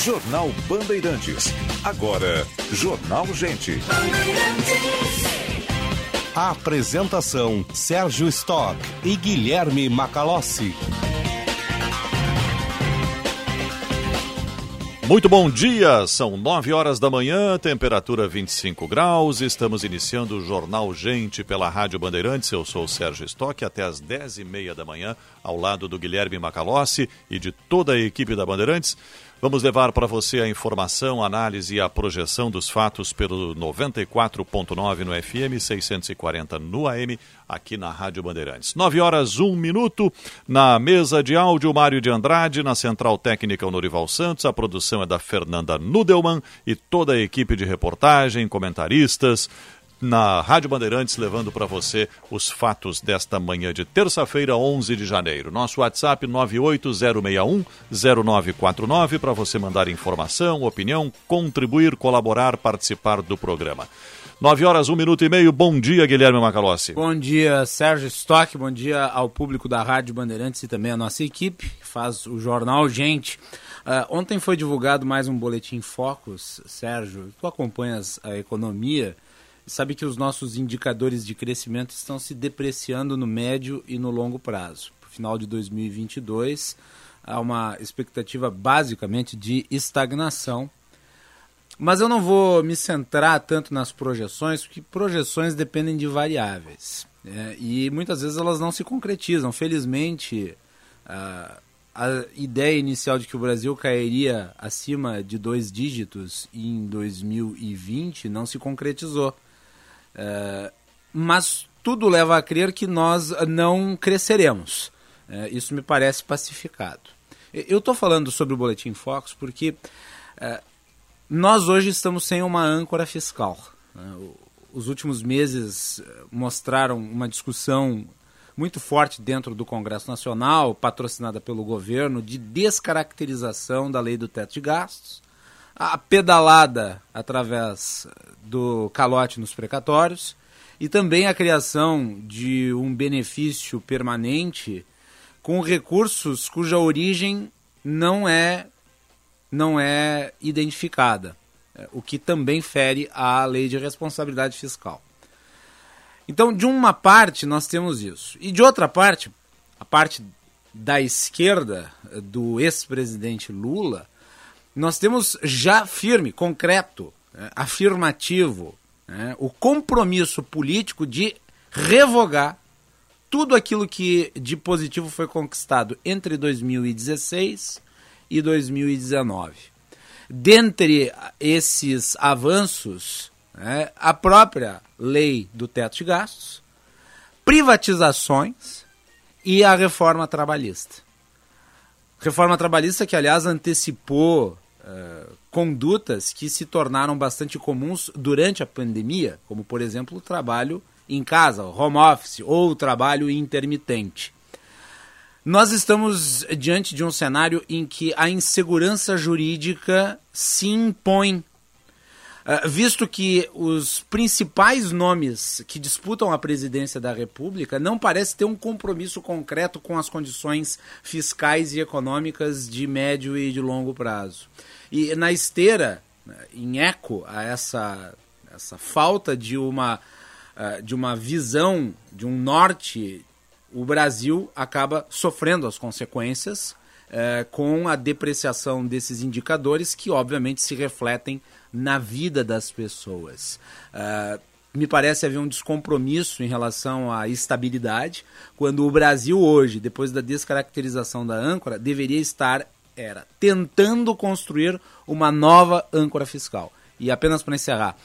Jornal Bandeirantes. Agora, Jornal Gente. Apresentação: Sérgio Stock e Guilherme Macalossi. Muito bom dia, são 9 horas da manhã, temperatura 25 graus. Estamos iniciando o Jornal Gente pela Rádio Bandeirantes. Eu sou o Sérgio Stock, até às 10 e meia da manhã, ao lado do Guilherme Macalossi e de toda a equipe da Bandeirantes. Vamos levar para você a informação, a análise e a projeção dos fatos pelo 94.9 no FM, 640 no AM, aqui na Rádio Bandeirantes. 9 horas, 1 minuto. Na mesa de áudio, Mário de Andrade, na central técnica, o Norival Santos. A produção é da Fernanda Nudelman e toda a equipe de reportagem, comentaristas, na Rádio Bandeirantes, levando para você os fatos desta manhã de terça-feira, 11 de janeiro. Nosso WhatsApp 980610949 para você mandar informação, opinião, contribuir, colaborar, participar do programa. 9 horas, 1 minuto e meio. Bom dia, Guilherme Macalossi. Bom dia, Sérgio Stock. Bom dia ao público da Rádio Bandeirantes e também à nossa equipe, que faz o jornal Gente. Uh, ontem foi divulgado mais um boletim Focus, Sérgio. Tu acompanhas a economia sabe que os nossos indicadores de crescimento estão se depreciando no médio e no longo prazo. Para o final de 2022, há uma expectativa basicamente de estagnação. Mas eu não vou me centrar tanto nas projeções, porque projeções dependem de variáveis. É, e muitas vezes elas não se concretizam. Felizmente, a ideia inicial de que o Brasil cairia acima de dois dígitos em 2020 não se concretizou. É, mas tudo leva a crer que nós não cresceremos. É, isso me parece pacificado. Eu estou falando sobre o Boletim Focus porque é, nós hoje estamos sem uma âncora fiscal. Né? Os últimos meses mostraram uma discussão muito forte dentro do Congresso Nacional, patrocinada pelo governo, de descaracterização da lei do teto de gastos, a pedalada através do calote nos precatórios e também a criação de um benefício permanente com recursos cuja origem não é não é identificada, é, o que também fere a lei de responsabilidade fiscal. Então, de uma parte nós temos isso, e de outra parte, a parte da esquerda do ex-presidente Lula, nós temos já firme, concreto, é, afirmativo, é, o compromisso político de revogar tudo aquilo que de positivo foi conquistado entre 2016 e 2019. Dentre esses avanços, é, a própria lei do teto de gastos, privatizações e a reforma trabalhista. Reforma trabalhista que, aliás, antecipou uh, condutas que se tornaram bastante comuns durante a pandemia, como, por exemplo, o trabalho em casa, home office, ou o trabalho intermitente. Nós estamos diante de um cenário em que a insegurança jurídica se impõe Uh, visto que os principais nomes que disputam a presidência da República não parecem ter um compromisso concreto com as condições fiscais e econômicas de médio e de longo prazo. E na esteira, em eco a essa, essa falta de uma, uh, de uma visão, de um norte, o Brasil acaba sofrendo as consequências uh, com a depreciação desses indicadores que, obviamente, se refletem na vida das pessoas. Uh, me parece haver um descompromisso em relação à estabilidade, quando o Brasil hoje, depois da descaracterização da âncora, deveria estar era tentando construir uma nova âncora fiscal. E apenas para encerrar,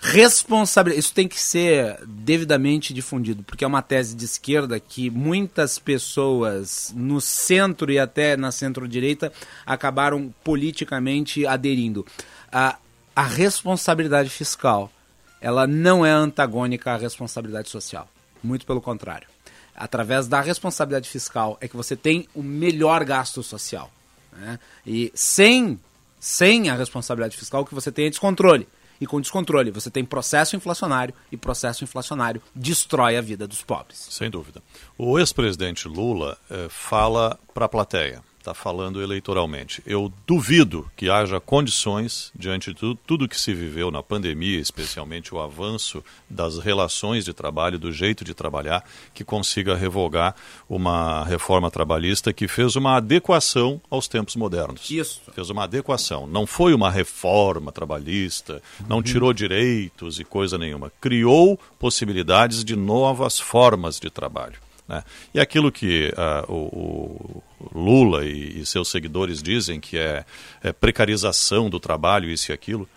responsabilidade, isso tem que ser devidamente difundido, porque é uma tese de esquerda que muitas pessoas no centro e até na centro-direita acabaram politicamente aderindo. A, a responsabilidade fiscal ela não é antagônica à responsabilidade social. Muito pelo contrário. Através da responsabilidade fiscal é que você tem o melhor gasto social. Né? E sem, sem a responsabilidade fiscal, o que você tem é descontrole. E com descontrole, você tem processo inflacionário e processo inflacionário destrói a vida dos pobres. Sem dúvida. O ex-presidente Lula eh, fala para a plateia está falando eleitoralmente. Eu duvido que haja condições, diante de tudo, tudo que se viveu na pandemia, especialmente o avanço das relações de trabalho, do jeito de trabalhar, que consiga revogar uma reforma trabalhista que fez uma adequação aos tempos modernos. Isso. Fez uma adequação. Não foi uma reforma trabalhista, não tirou direitos e coisa nenhuma. Criou possibilidades de novas formas de trabalho. Né? E aquilo que uh, o, o, Lula e, e, seus seguidores dizem que é, é, precarização do trabalho, isso e aquilo,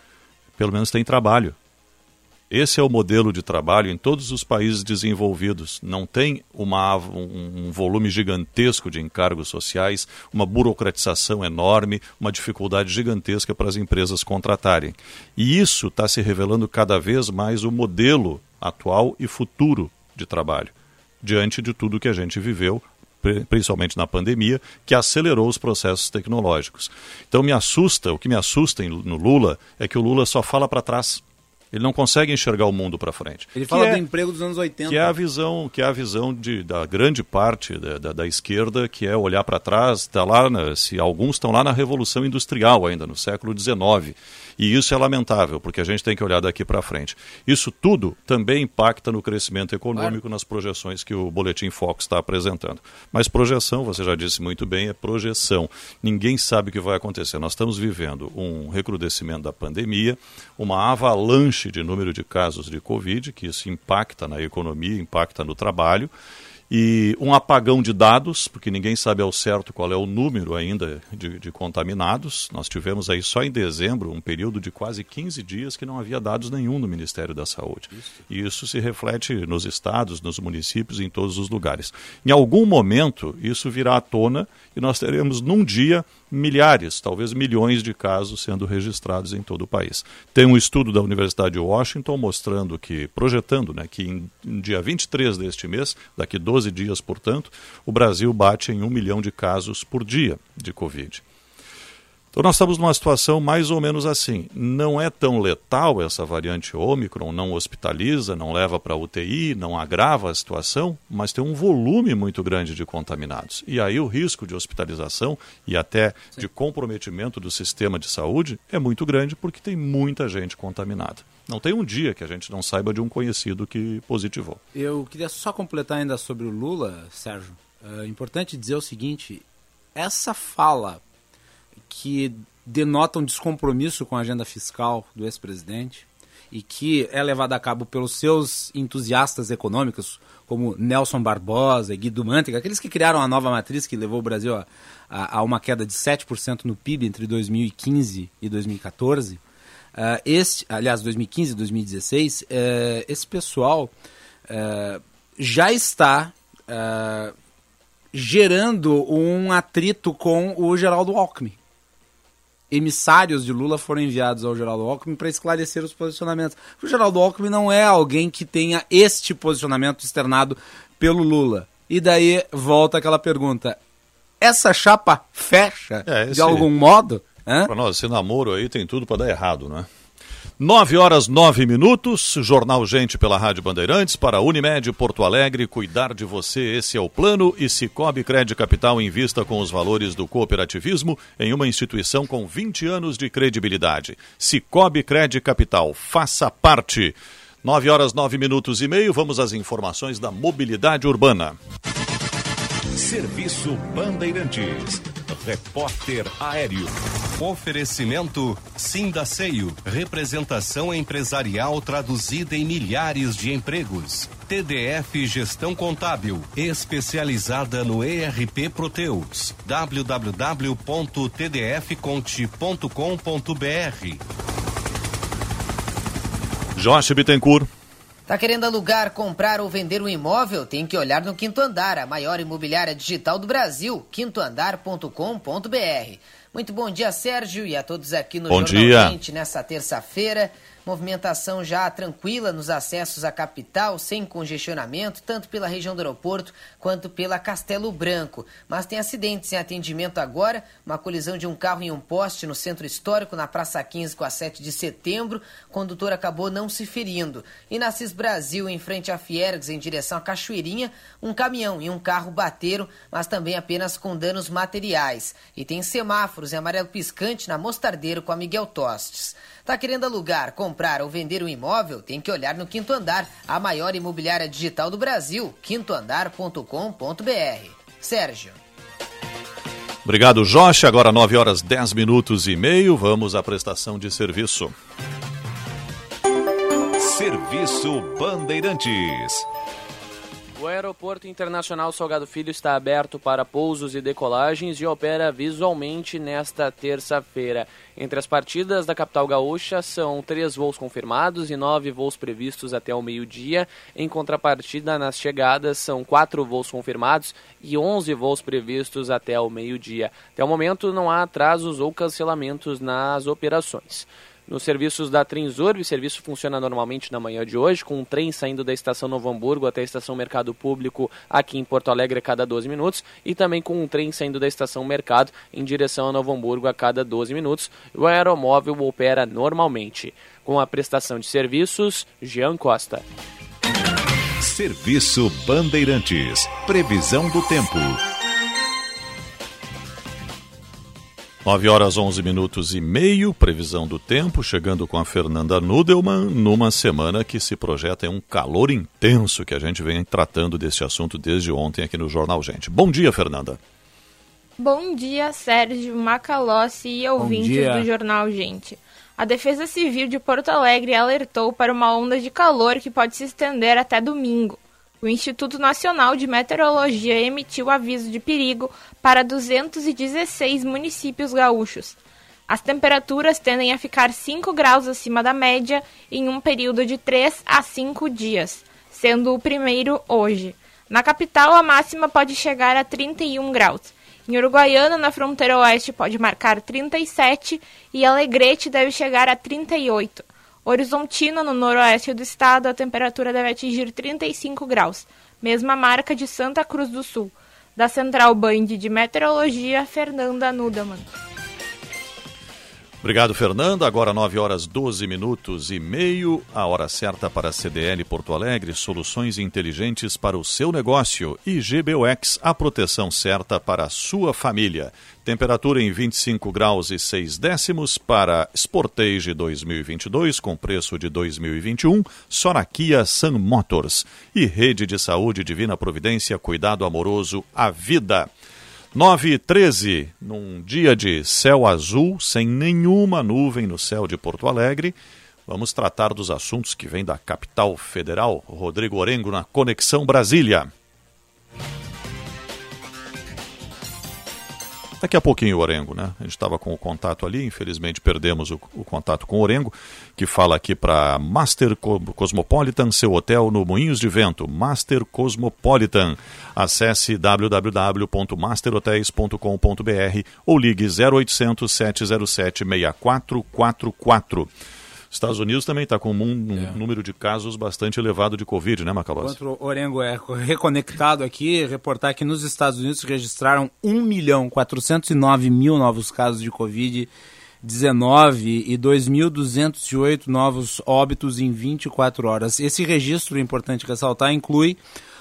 pelo menos tem trabalho. Esse é o modelo de trabalho em todos os países desenvolvidos. Não tem uma, um, um volume gigantesco de encargos sociais, uma burocratização enorme, uma dificuldade gigantesca para as empresas contratarem. E isso está se revelando cada vez mais o modelo atual e futuro de trabalho diante de tudo que a gente viveu, principalmente na pandemia, que acelerou os processos tecnológicos. Então me assusta, o que me assusta no Lula é que o Lula só fala para trás. Ele não consegue enxergar o mundo para frente. Ele fala é, do emprego dos anos 80. Que é a visão, que é a visão de, da grande parte da, da, da esquerda, que é olhar para trás, tá lá, na, se alguns estão lá na Revolução Industrial ainda, no século XIX. E isso é lamentável, porque a gente tem que olhar daqui para frente. Isso tudo também impacta no crescimento econômico, claro. nas projeções que o Boletim Fox está apresentando. Mas projeção, você já disse muito bem, é projeção. Ninguém sabe o que vai acontecer. Nós estamos vivendo um recrudescimento da pandemia, uma avalanche de número de casos de Covid, que isso impacta na economia, impacta no trabalho e um apagão de dados, porque ninguém sabe ao certo qual é o número ainda de, de, contaminados. Nós tivemos aí só em dezembro um período de quase 15 dias que não havia dados nenhum no Ministério da Saúde. Isso. E isso se reflete nos estados, nos municípios, em todos os lugares. Em algum momento, isso virá à tona e nós teremos num dia milhares, talvez milhões de casos sendo registrados em todo o país. Tem um estudo da Universidade de Washington mostrando que, projetando né, que em, em dia 23 deste mês, daqui 12 dias, portanto, o Brasil bate em um milhão de casos por dia de Covid. Então nós estamos numa situação mais ou menos assim. Não é tão letal essa variante Ômicron, não hospitaliza, não leva para UTI, não agrava a situação, mas tem um volume muito grande de contaminados. E aí o risco de hospitalização e até Sim. de comprometimento do sistema de saúde é muito grande porque tem muita gente contaminada. Não tem um dia que a gente não saiba de um conhecido que positivou. Eu queria só completar ainda sobre o Lula, Sérgio. É importante dizer o seguinte: essa fala que denota um descompromisso com a agenda fiscal do ex-presidente e que é levada a cabo pelos seus entusiastas econômicos, como Nelson Barbosa e Guido Mantega, aqueles que criaram a nova matriz que levou o Brasil a, a, a uma queda de 7% no PIB entre 2015 e 2014. Uh, ah, este, aliás, 2015 e 2016, uh, esse pessoal uh, já está ah, gerando um atrito com o Geraldo Alckmin emissários de Lula foram enviados ao Geraldo Alckmin para esclarecer os posicionamentos. O Geraldo Alckmin não é alguém que tenha este posicionamento externado pelo Lula. E daí volta aquela pergunta: essa chapa fecha é, esse... de algum modo? Para nós, esse namoro aí tem tudo para dar errado, né? 9 horas 9 minutos, Jornal Gente pela Rádio Bandeirantes, para Unimed Porto Alegre, cuidar de você, esse é o plano, e Cicobi Crédito Capital invista com os valores do cooperativismo em uma instituição com 20 anos de credibilidade. Cicobi Crédito Capital, faça parte. 9 horas 9 minutos e meio, vamos às informações da mobilidade urbana. Serviço Bandeirantes. Repórter Aéreo. Oferecimento Sindaceio. Representação empresarial traduzida em milhares de empregos. TDF Gestão Contábil. Especializada no ERP Proteus. www.tdfconte.com.br. Jorge Bittencourt. Tá querendo alugar, comprar ou vender um imóvel? Tem que olhar no Quinto Andar, a maior imobiliária digital do Brasil, quintoandar.com.br. Muito bom dia, Sérgio, e a todos aqui no bom Jornal dia. Gente nessa terça-feira. Movimentação já tranquila nos acessos à capital, sem congestionamento, tanto pela região do aeroporto quanto pela Castelo Branco. Mas tem acidentes em atendimento agora, uma colisão de um carro em um poste no centro histórico, na Praça 15 com a 7 de setembro. O condutor acabou não se ferindo. E na CIS Brasil, em frente à Fiergs, em direção à Cachoeirinha, um caminhão e um carro bateram, mas também apenas com danos materiais. E tem semáforos em amarelo piscante na Mostardeiro com a Miguel Tostes. Tá querendo alugar, comprar ou vender um imóvel? Tem que olhar no Quinto Andar, a maior imobiliária digital do Brasil, quintoandar.com.br. Sérgio. Obrigado, Josh. Agora 9 horas 10 minutos e meio. Vamos à prestação de serviço. Serviço Bandeirantes. O Aeroporto Internacional Salgado Filho está aberto para pousos e decolagens e opera visualmente nesta terça-feira. Entre as partidas da capital gaúcha são três voos confirmados e nove voos previstos até o meio-dia. Em contrapartida, nas chegadas são quatro voos confirmados e onze voos previstos até o meio-dia. Até o momento não há atrasos ou cancelamentos nas operações. Nos serviços da Transurb, o serviço funciona normalmente na manhã de hoje, com um trem saindo da estação Novo Hamburgo até a estação Mercado Público aqui em Porto Alegre a cada 12 minutos, e também com um trem saindo da estação Mercado em direção a Novo Hamburgo a cada 12 minutos. O aeromóvel opera normalmente. Com a prestação de serviços, Jean Costa. Serviço Bandeirantes. Previsão do tempo. 9 horas 11 minutos e meio, previsão do tempo, chegando com a Fernanda Nudelman, numa semana que se projeta em um calor intenso, que a gente vem tratando desse assunto desde ontem aqui no Jornal Gente. Bom dia, Fernanda. Bom dia, Sérgio Macalossi e ouvintes do Jornal Gente. A Defesa Civil de Porto Alegre alertou para uma onda de calor que pode se estender até domingo o Instituto Nacional de Meteorologia emitiu aviso de perigo para 216 municípios gaúchos. As temperaturas tendem a ficar 5 graus acima da média em um período de 3 a 5 dias, sendo o primeiro hoje. Na capital, a máxima pode chegar a 31 graus. Em Uruguaiana, na fronteira oeste, pode marcar 37 e Alegrete deve chegar a 38. Horizontina, no noroeste do estado, a temperatura deve atingir 35 graus, mesma marca de Santa Cruz do Sul. Da Central Band de Meteorologia, Fernanda Nudaman. Obrigado, Fernanda. Agora 9 horas 12 minutos e meio, a hora certa para a CDL Porto Alegre, soluções inteligentes para o seu negócio e GBUX, a proteção certa para a sua família. Temperatura em 25 graus e 6 décimos para Sportage 2022 com preço de 2021, só na Kia Sun Motors. E Rede de Saúde Divina Providência, cuidado amoroso à vida. 9 e 13, num dia de céu azul, sem nenhuma nuvem no céu de Porto Alegre. Vamos tratar dos assuntos que vêm da capital federal. Rodrigo Orengo na Conexão Brasília. Daqui a pouquinho o Orengo, né? A gente estava com o contato ali, infelizmente perdemos o, o contato com o Orengo, que fala aqui para Master Cosmopolitan, seu hotel no Moinhos de Vento, Master Cosmopolitan. Acesse www.masterhotels.com.br ou ligue 0800 707 6444. Estados Unidos também está com um, um é. número de casos bastante elevado de Covid, né, Macalossi? Enquanto o Orengo é reconectado aqui, reportar que nos Estados Unidos registraram 1 milhão 409 mil novos casos de Covid. 19 e 2.208 novos óbitos em 24 horas. Esse registro, é importante ressaltar, inclui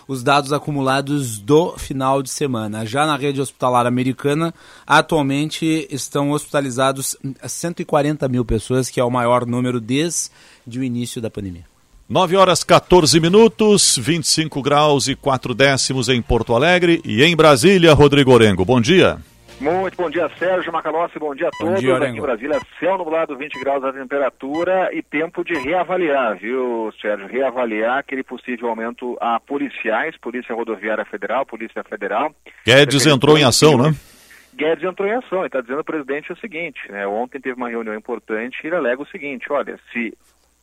os dados acumulados do final de semana. Já na rede hospitalar americana, atualmente estão hospitalizados 140 mil pessoas, que é o maior número desde o início da pandemia. 9 horas 14 minutos, 25 graus e 4 décimos em Porto Alegre e em Brasília, Rodrigo Orengo. Bom dia. Muito bom dia, Sérgio Macalossi, bom dia a todos. Dia, Aqui em Brasília, céu nublado, 20 graus a temperatura e tempo de reavaliar, viu, Sérgio? Reavaliar aquele possível aumento a policiais, Polícia Rodoviária Federal, Polícia Federal. Guedes entrou em ação, né? Guedes entrou em ação e está dizendo ao presidente o seguinte, né? Ontem teve uma reunião importante e ele alega o seguinte, olha, se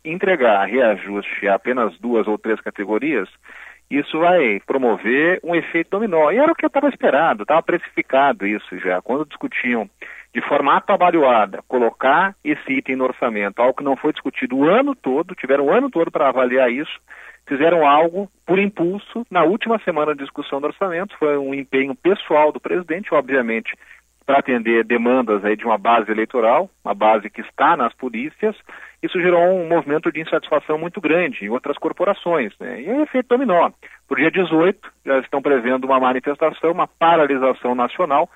entregar reajuste a apenas duas ou três categorias, isso vai promover um efeito dominó. E era o que estava esperado, estava precificado isso já. Quando discutiam de forma atabalhoada, colocar esse item no orçamento, algo que não foi discutido o ano todo, tiveram o ano todo para avaliar isso, fizeram algo por impulso na última semana de discussão do orçamento, foi um empenho pessoal do presidente, obviamente, para atender demandas aí de uma base eleitoral, uma base que está nas polícias, isso gerou um movimento de insatisfação muito grande em outras corporações, né? E é efeito dominó. Por dia 18, já estão prevendo uma manifestação, uma paralisação nacional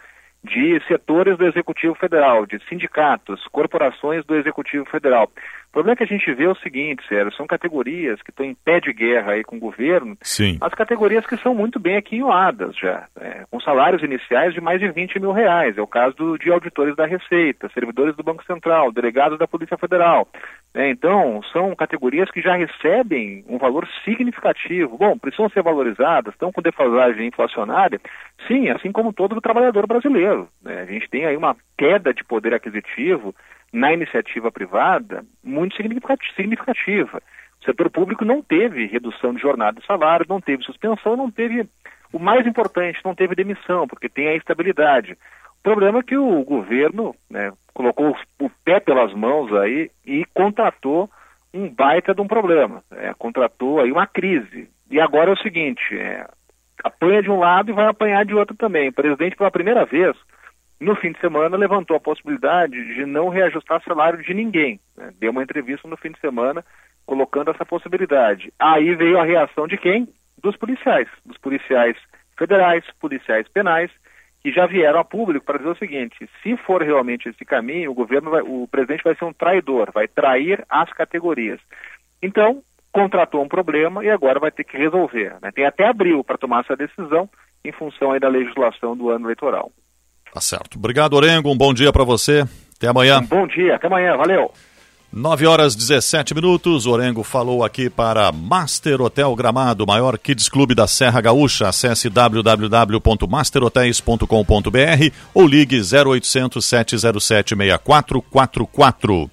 de setores do Executivo Federal, de sindicatos, corporações do Executivo Federal. O problema é que a gente vê o seguinte, Sérgio, são categorias que estão em pé de guerra aí com o governo, Sim. as categorias que são muito bem aquinhoadas já, é, com salários iniciais de mais de 20 mil reais. É o caso do, de auditores da Receita, servidores do Banco Central, delegados da Polícia Federal. É, então, são categorias que já recebem um valor significativo. Bom, precisam ser valorizadas, estão com defasagem inflacionária, sim, assim como todo trabalhador brasileiro. Né? A gente tem aí uma queda de poder aquisitivo na iniciativa privada muito significativa. O setor público não teve redução de jornada de salário, não teve suspensão, não teve, o mais importante, não teve demissão, porque tem a estabilidade. O problema é que o governo né, colocou o pé pelas mãos aí e contratou um baita de um problema, é, contratou aí uma crise. E agora é o seguinte, é, apanha de um lado e vai apanhar de outro também. O presidente, pela primeira vez, no fim de semana, levantou a possibilidade de não reajustar salário de ninguém. Né? Deu uma entrevista no fim de semana colocando essa possibilidade. Aí veio a reação de quem? Dos policiais, dos policiais federais, policiais penais, que já vieram a público para dizer o seguinte: se for realmente esse caminho, o governo, vai, o presidente vai ser um traidor, vai trair as categorias. Então, contratou um problema e agora vai ter que resolver. Né? Tem até abril para tomar essa decisão em função da legislação do ano eleitoral. Tá certo. Obrigado, Orengo. Um bom dia para você. Até amanhã. Um bom dia. Até amanhã. Valeu. 9 horas 17 minutos. Orengo falou aqui para Master Hotel Gramado, maior kids clube da Serra Gaúcha. Acesse www.masterhotels.com.br ou ligue 0800 707 6444.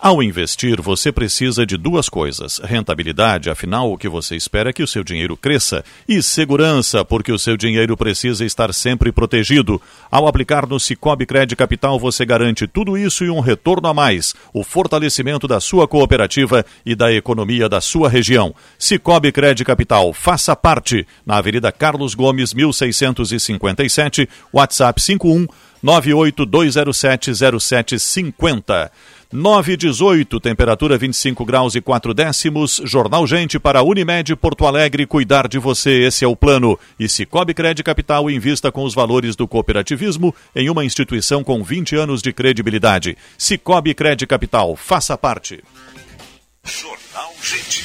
Ao investir, você precisa de duas coisas: rentabilidade, afinal, o que você espera é que o seu dinheiro cresça, e segurança, porque o seu dinheiro precisa estar sempre protegido. Ao aplicar no Cicobi Cred Capital, você garante tudo isso e um retorno a mais: o fortalecimento da sua cooperativa e da economia da sua região. Cicobi Cred Capital, faça parte. Na Avenida Carlos Gomes, 1657, WhatsApp 51 982070750. 9 e 18, temperatura 25 graus e 4 décimos. Jornal Gente para Unimed Porto Alegre, cuidar de você, esse é o plano. E Cicobi Cred Capital invista com os valores do cooperativismo em uma instituição com 20 anos de credibilidade. Cicobi Cred Capital, faça parte. Jornal Gente.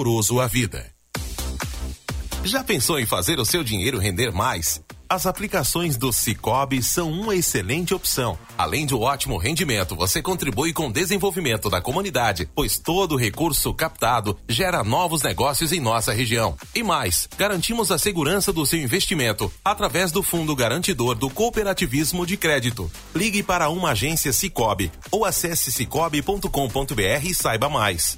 amoroso à vida. Já pensou em fazer o seu dinheiro render mais? As aplicações do Cicobi são uma excelente opção. Além de um ótimo rendimento, você contribui com o desenvolvimento da comunidade, pois todo recurso captado gera novos negócios em nossa região. E mais, garantimos a segurança do seu investimento através do Fundo Garantidor do Cooperativismo de Crédito. Ligue para uma agência Cicobi ou acesse cicobi.com.br e saiba mais.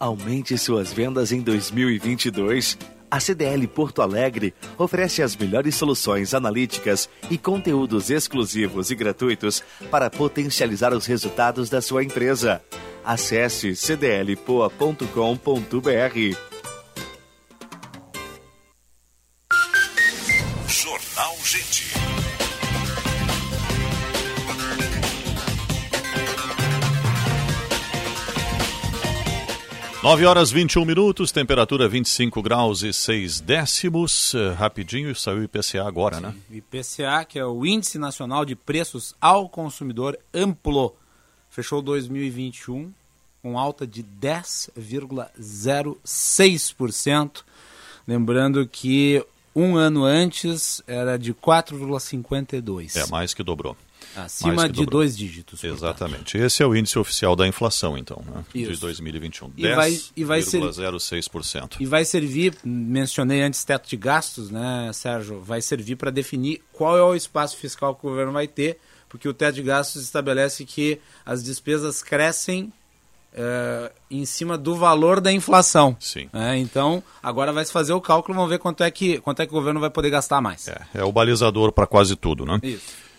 Aumente suas vendas em 2022. A CDL Porto Alegre oferece as melhores soluções analíticas e conteúdos exclusivos e gratuitos para potencializar os resultados da sua empresa. Acesse cdlpoa.com.br. 9 horas 21 minutos, temperatura 25 graus e 6 décimos. Uh, rapidinho, saiu o IPCA agora, Sim, né? IPCA, que é o Índice Nacional de Preços ao Consumidor Amplo, fechou 2021 com alta de 10,06%. Lembrando que um ano antes era de 4,52%. É, mais que dobrou. Acima de dobrou. dois dígitos. Exatamente. Portanto. Esse é o índice oficial da inflação, então, né? de 2021. E 10, vai, e vai ser, 0,6%. E vai servir, mencionei antes teto de gastos, né, Sérgio? Vai servir para definir qual é o espaço fiscal que o governo vai ter, porque o teto de gastos estabelece que as despesas crescem é, em cima do valor da inflação. Sim. É, então, agora vai se fazer o cálculo, vamos ver quanto é que, quanto é que o governo vai poder gastar mais. É, é o balizador para quase tudo, né? Isso.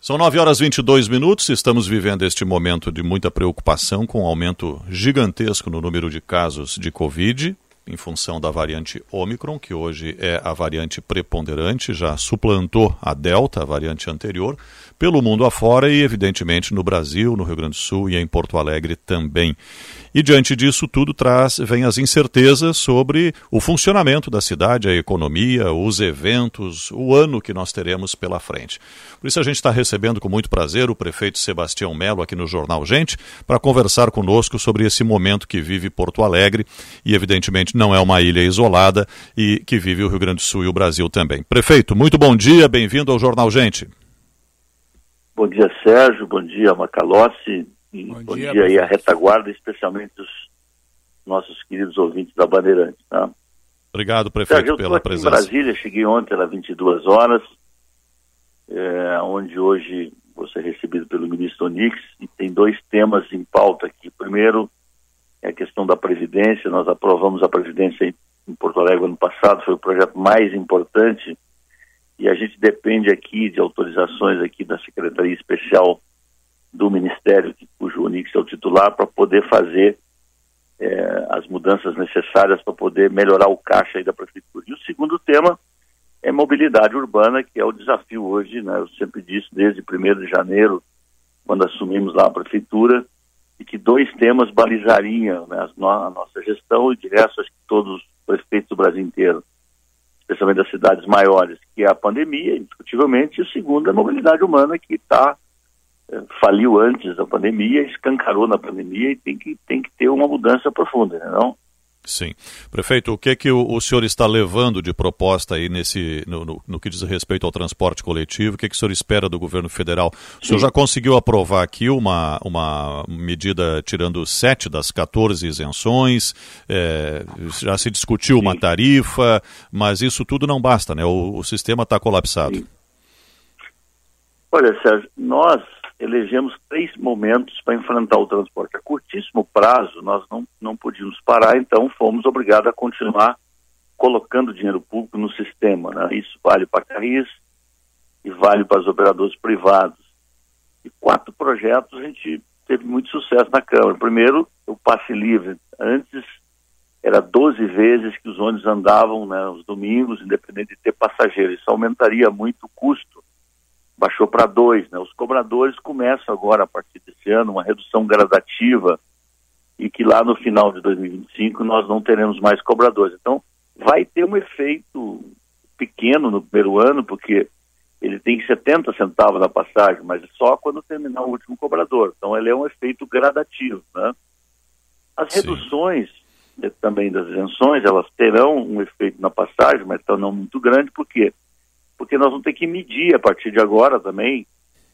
São 9 horas e 22 minutos. Estamos vivendo este momento de muita preocupação com o um aumento gigantesco no número de casos de Covid, em função da variante Omicron, que hoje é a variante preponderante, já suplantou a Delta, a variante anterior pelo mundo afora e, evidentemente, no Brasil, no Rio Grande do Sul e em Porto Alegre também. E diante disso tudo traz vem as incertezas sobre o funcionamento da cidade, a economia, os eventos, o ano que nós teremos pela frente. Por isso a gente está recebendo com muito prazer o prefeito Sebastião Melo aqui no Jornal Gente para conversar conosco sobre esse momento que vive Porto Alegre e evidentemente não é uma ilha isolada e que vive o Rio Grande do Sul e o Brasil também. Prefeito, muito bom dia, bem-vindo ao Jornal Gente. Bom dia, Sérgio. Bom dia, Macalossi. E bom, bom dia, dia aí a retaguarda, especialmente os nossos queridos ouvintes da Bandeirantes. Tá? Obrigado, prefeito, Sérgio, pela presença. Em Brasília, cheguei ontem às 22 horas, é, onde hoje vou ser recebido pelo ministro Onix e tem dois temas em pauta aqui. Primeiro é a questão da Previdência. Nós aprovamos a Previdência em Porto Alegre ano passado, foi o projeto mais importante e a gente depende aqui de autorizações aqui da Secretaria Especial do Ministério, cujo Onix é o titular, para poder fazer é, as mudanças necessárias para poder melhorar o caixa da Prefeitura. E o segundo tema é mobilidade urbana, que é o desafio hoje, né? eu sempre disse desde 1 de janeiro, quando assumimos lá a Prefeitura, e que dois temas balizariam né, a nossa gestão e de resto acho que todos os prefeitos do Brasil inteiro especialmente das cidades maiores, que é a pandemia, indiscutivelmente, e o segundo é a mobilidade humana, que está faliu antes da pandemia, escancarou na pandemia e tem que, tem que ter uma mudança profunda, né, não? Sim. Prefeito, o que é que o, o senhor está levando de proposta aí nesse, no, no, no, que diz respeito ao transporte coletivo? O que, é que o senhor espera do governo federal? O senhor Sim. já conseguiu aprovar aqui uma, uma medida tirando sete das 14 isenções, é, já se discutiu Sim. uma tarifa, mas isso tudo não basta, né? O, o sistema está colapsado. Sim. Olha, Sérgio, nós elegemos três momentos para enfrentar o transporte. A curtíssimo prazo, nós não, não podíamos parar, então fomos obrigados a continuar colocando dinheiro público no sistema. Né? Isso vale para Carris e vale para os operadores privados. E quatro projetos a gente teve muito sucesso na Câmara. Primeiro, o passe livre. Antes era 12 vezes que os ônibus andavam né, os domingos, independente de ter passageiro. Isso aumentaria muito o custo baixou para dois. Né? Os cobradores começam agora, a partir desse ano, uma redução gradativa e que lá no final de 2025 nós não teremos mais cobradores. Então, vai ter um efeito pequeno no primeiro ano, porque ele tem 70 centavos na passagem, mas só quando terminar o último cobrador. Então, ele é um efeito gradativo. Né? As Sim. reduções eh, também das isenções, elas terão um efeito na passagem, mas então não muito grande, por quê? Porque nós vamos ter que medir a partir de agora também,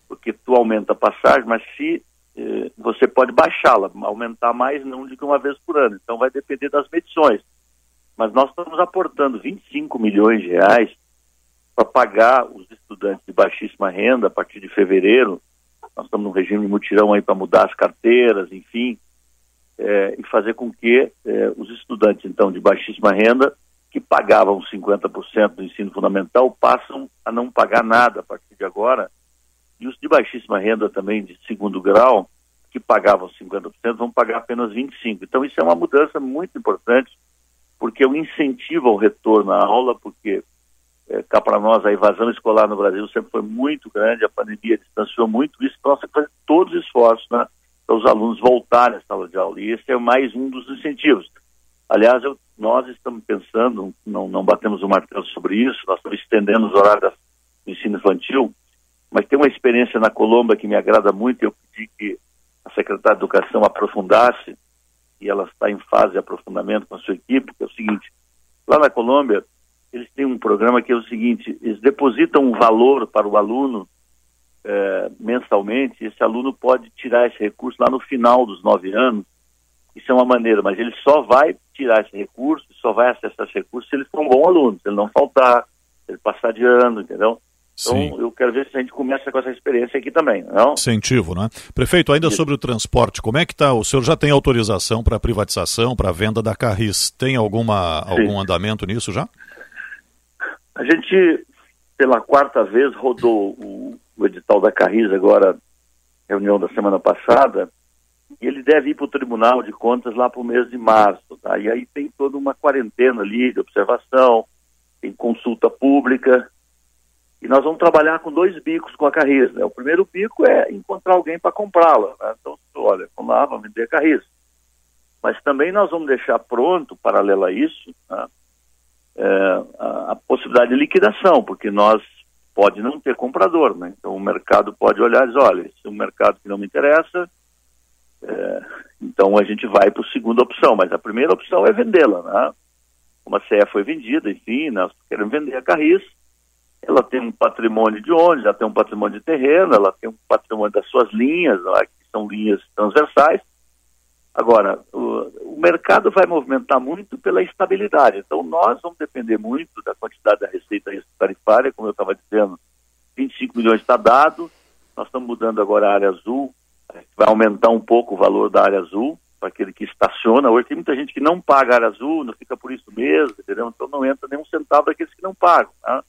porque tu aumenta a passagem, mas se eh, você pode baixá-la, aumentar mais não de uma vez por ano. Então vai depender das medições. Mas nós estamos aportando 25 milhões de reais para pagar os estudantes de baixíssima renda a partir de fevereiro. Nós estamos no regime de mutirão aí para mudar as carteiras, enfim, é, e fazer com que é, os estudantes, então, de baixíssima renda, que pagavam 50% do ensino fundamental, passam a não pagar nada a partir de agora. E os de baixíssima renda também, de segundo grau, que pagavam 50%, vão pagar apenas 25%. Então, isso é uma mudança muito importante, porque um incentivo ao retorno à aula, porque é, cá para nós a evasão escolar no Brasil sempre foi muito grande, a pandemia distanciou muito isso, então nós temos que fazer todos os esforços né, para os alunos voltarem à sala de aula, e esse é mais um dos incentivos. Aliás, eu, nós estamos pensando, não, não batemos o martelo sobre isso, nós estamos estendendo os horários do ensino infantil, mas tem uma experiência na Colômbia que me agrada muito, eu pedi que a secretária de Educação aprofundasse, e ela está em fase de aprofundamento com a sua equipe, que é o seguinte, lá na Colômbia, eles têm um programa que é o seguinte, eles depositam um valor para o aluno é, mensalmente, esse aluno pode tirar esse recurso lá no final dos nove anos, isso é uma maneira, mas ele só vai tirar esse recurso, só vai acessar esse recurso se ele for um bom aluno, se ele não faltar, se ele passar de ano, entendeu? Então, Sim. eu quero ver se a gente começa com essa experiência aqui também, não? Incentivo, né? Prefeito, ainda Isso. sobre o transporte, como é que está? O senhor já tem autorização para privatização, para venda da Carris? Tem alguma, algum andamento nisso já? A gente, pela quarta vez, rodou o, o edital da Carris agora, reunião da semana passada, e ele deve ir para o Tribunal de Contas lá para o mês de março, tá? E aí tem toda uma quarentena ali de observação, tem consulta pública, e nós vamos trabalhar com dois bicos com a Carris. Né? O primeiro bico é encontrar alguém para comprá-la. Né? Então, olha, vamos lá, vamos vender a Carris. Mas também nós vamos deixar pronto, paralelo a isso, né? é, a, a, possibilidade de liquidação, porque nós pode não ter comprador. Né? Então, o mercado pode olhar e dizer, olha, esse é um mercado que não me interessa, é, então a gente vai para a segunda opção. Mas a primeira opção é vendê-la. Né? Como a CE foi vendida, enfim, nós queremos vender a Carris, ela tem um patrimônio de ônibus, ela tem um patrimônio de terreno, ela tem um patrimônio das suas linhas, é? que são linhas transversais. Agora, o, o, mercado vai movimentar muito pela estabilidade. Então, nós vamos depender muito da quantidade da receita tarifária, como eu estava dizendo, 25 milhões está dado, nós estamos mudando agora a área azul, vai aumentar um pouco o valor da área azul, para aquele que estaciona. Hoje tem muita gente que não paga área azul, não fica por isso mesmo, entendeu? Então não entra nenhum centavo daqueles que não pagam. Tá?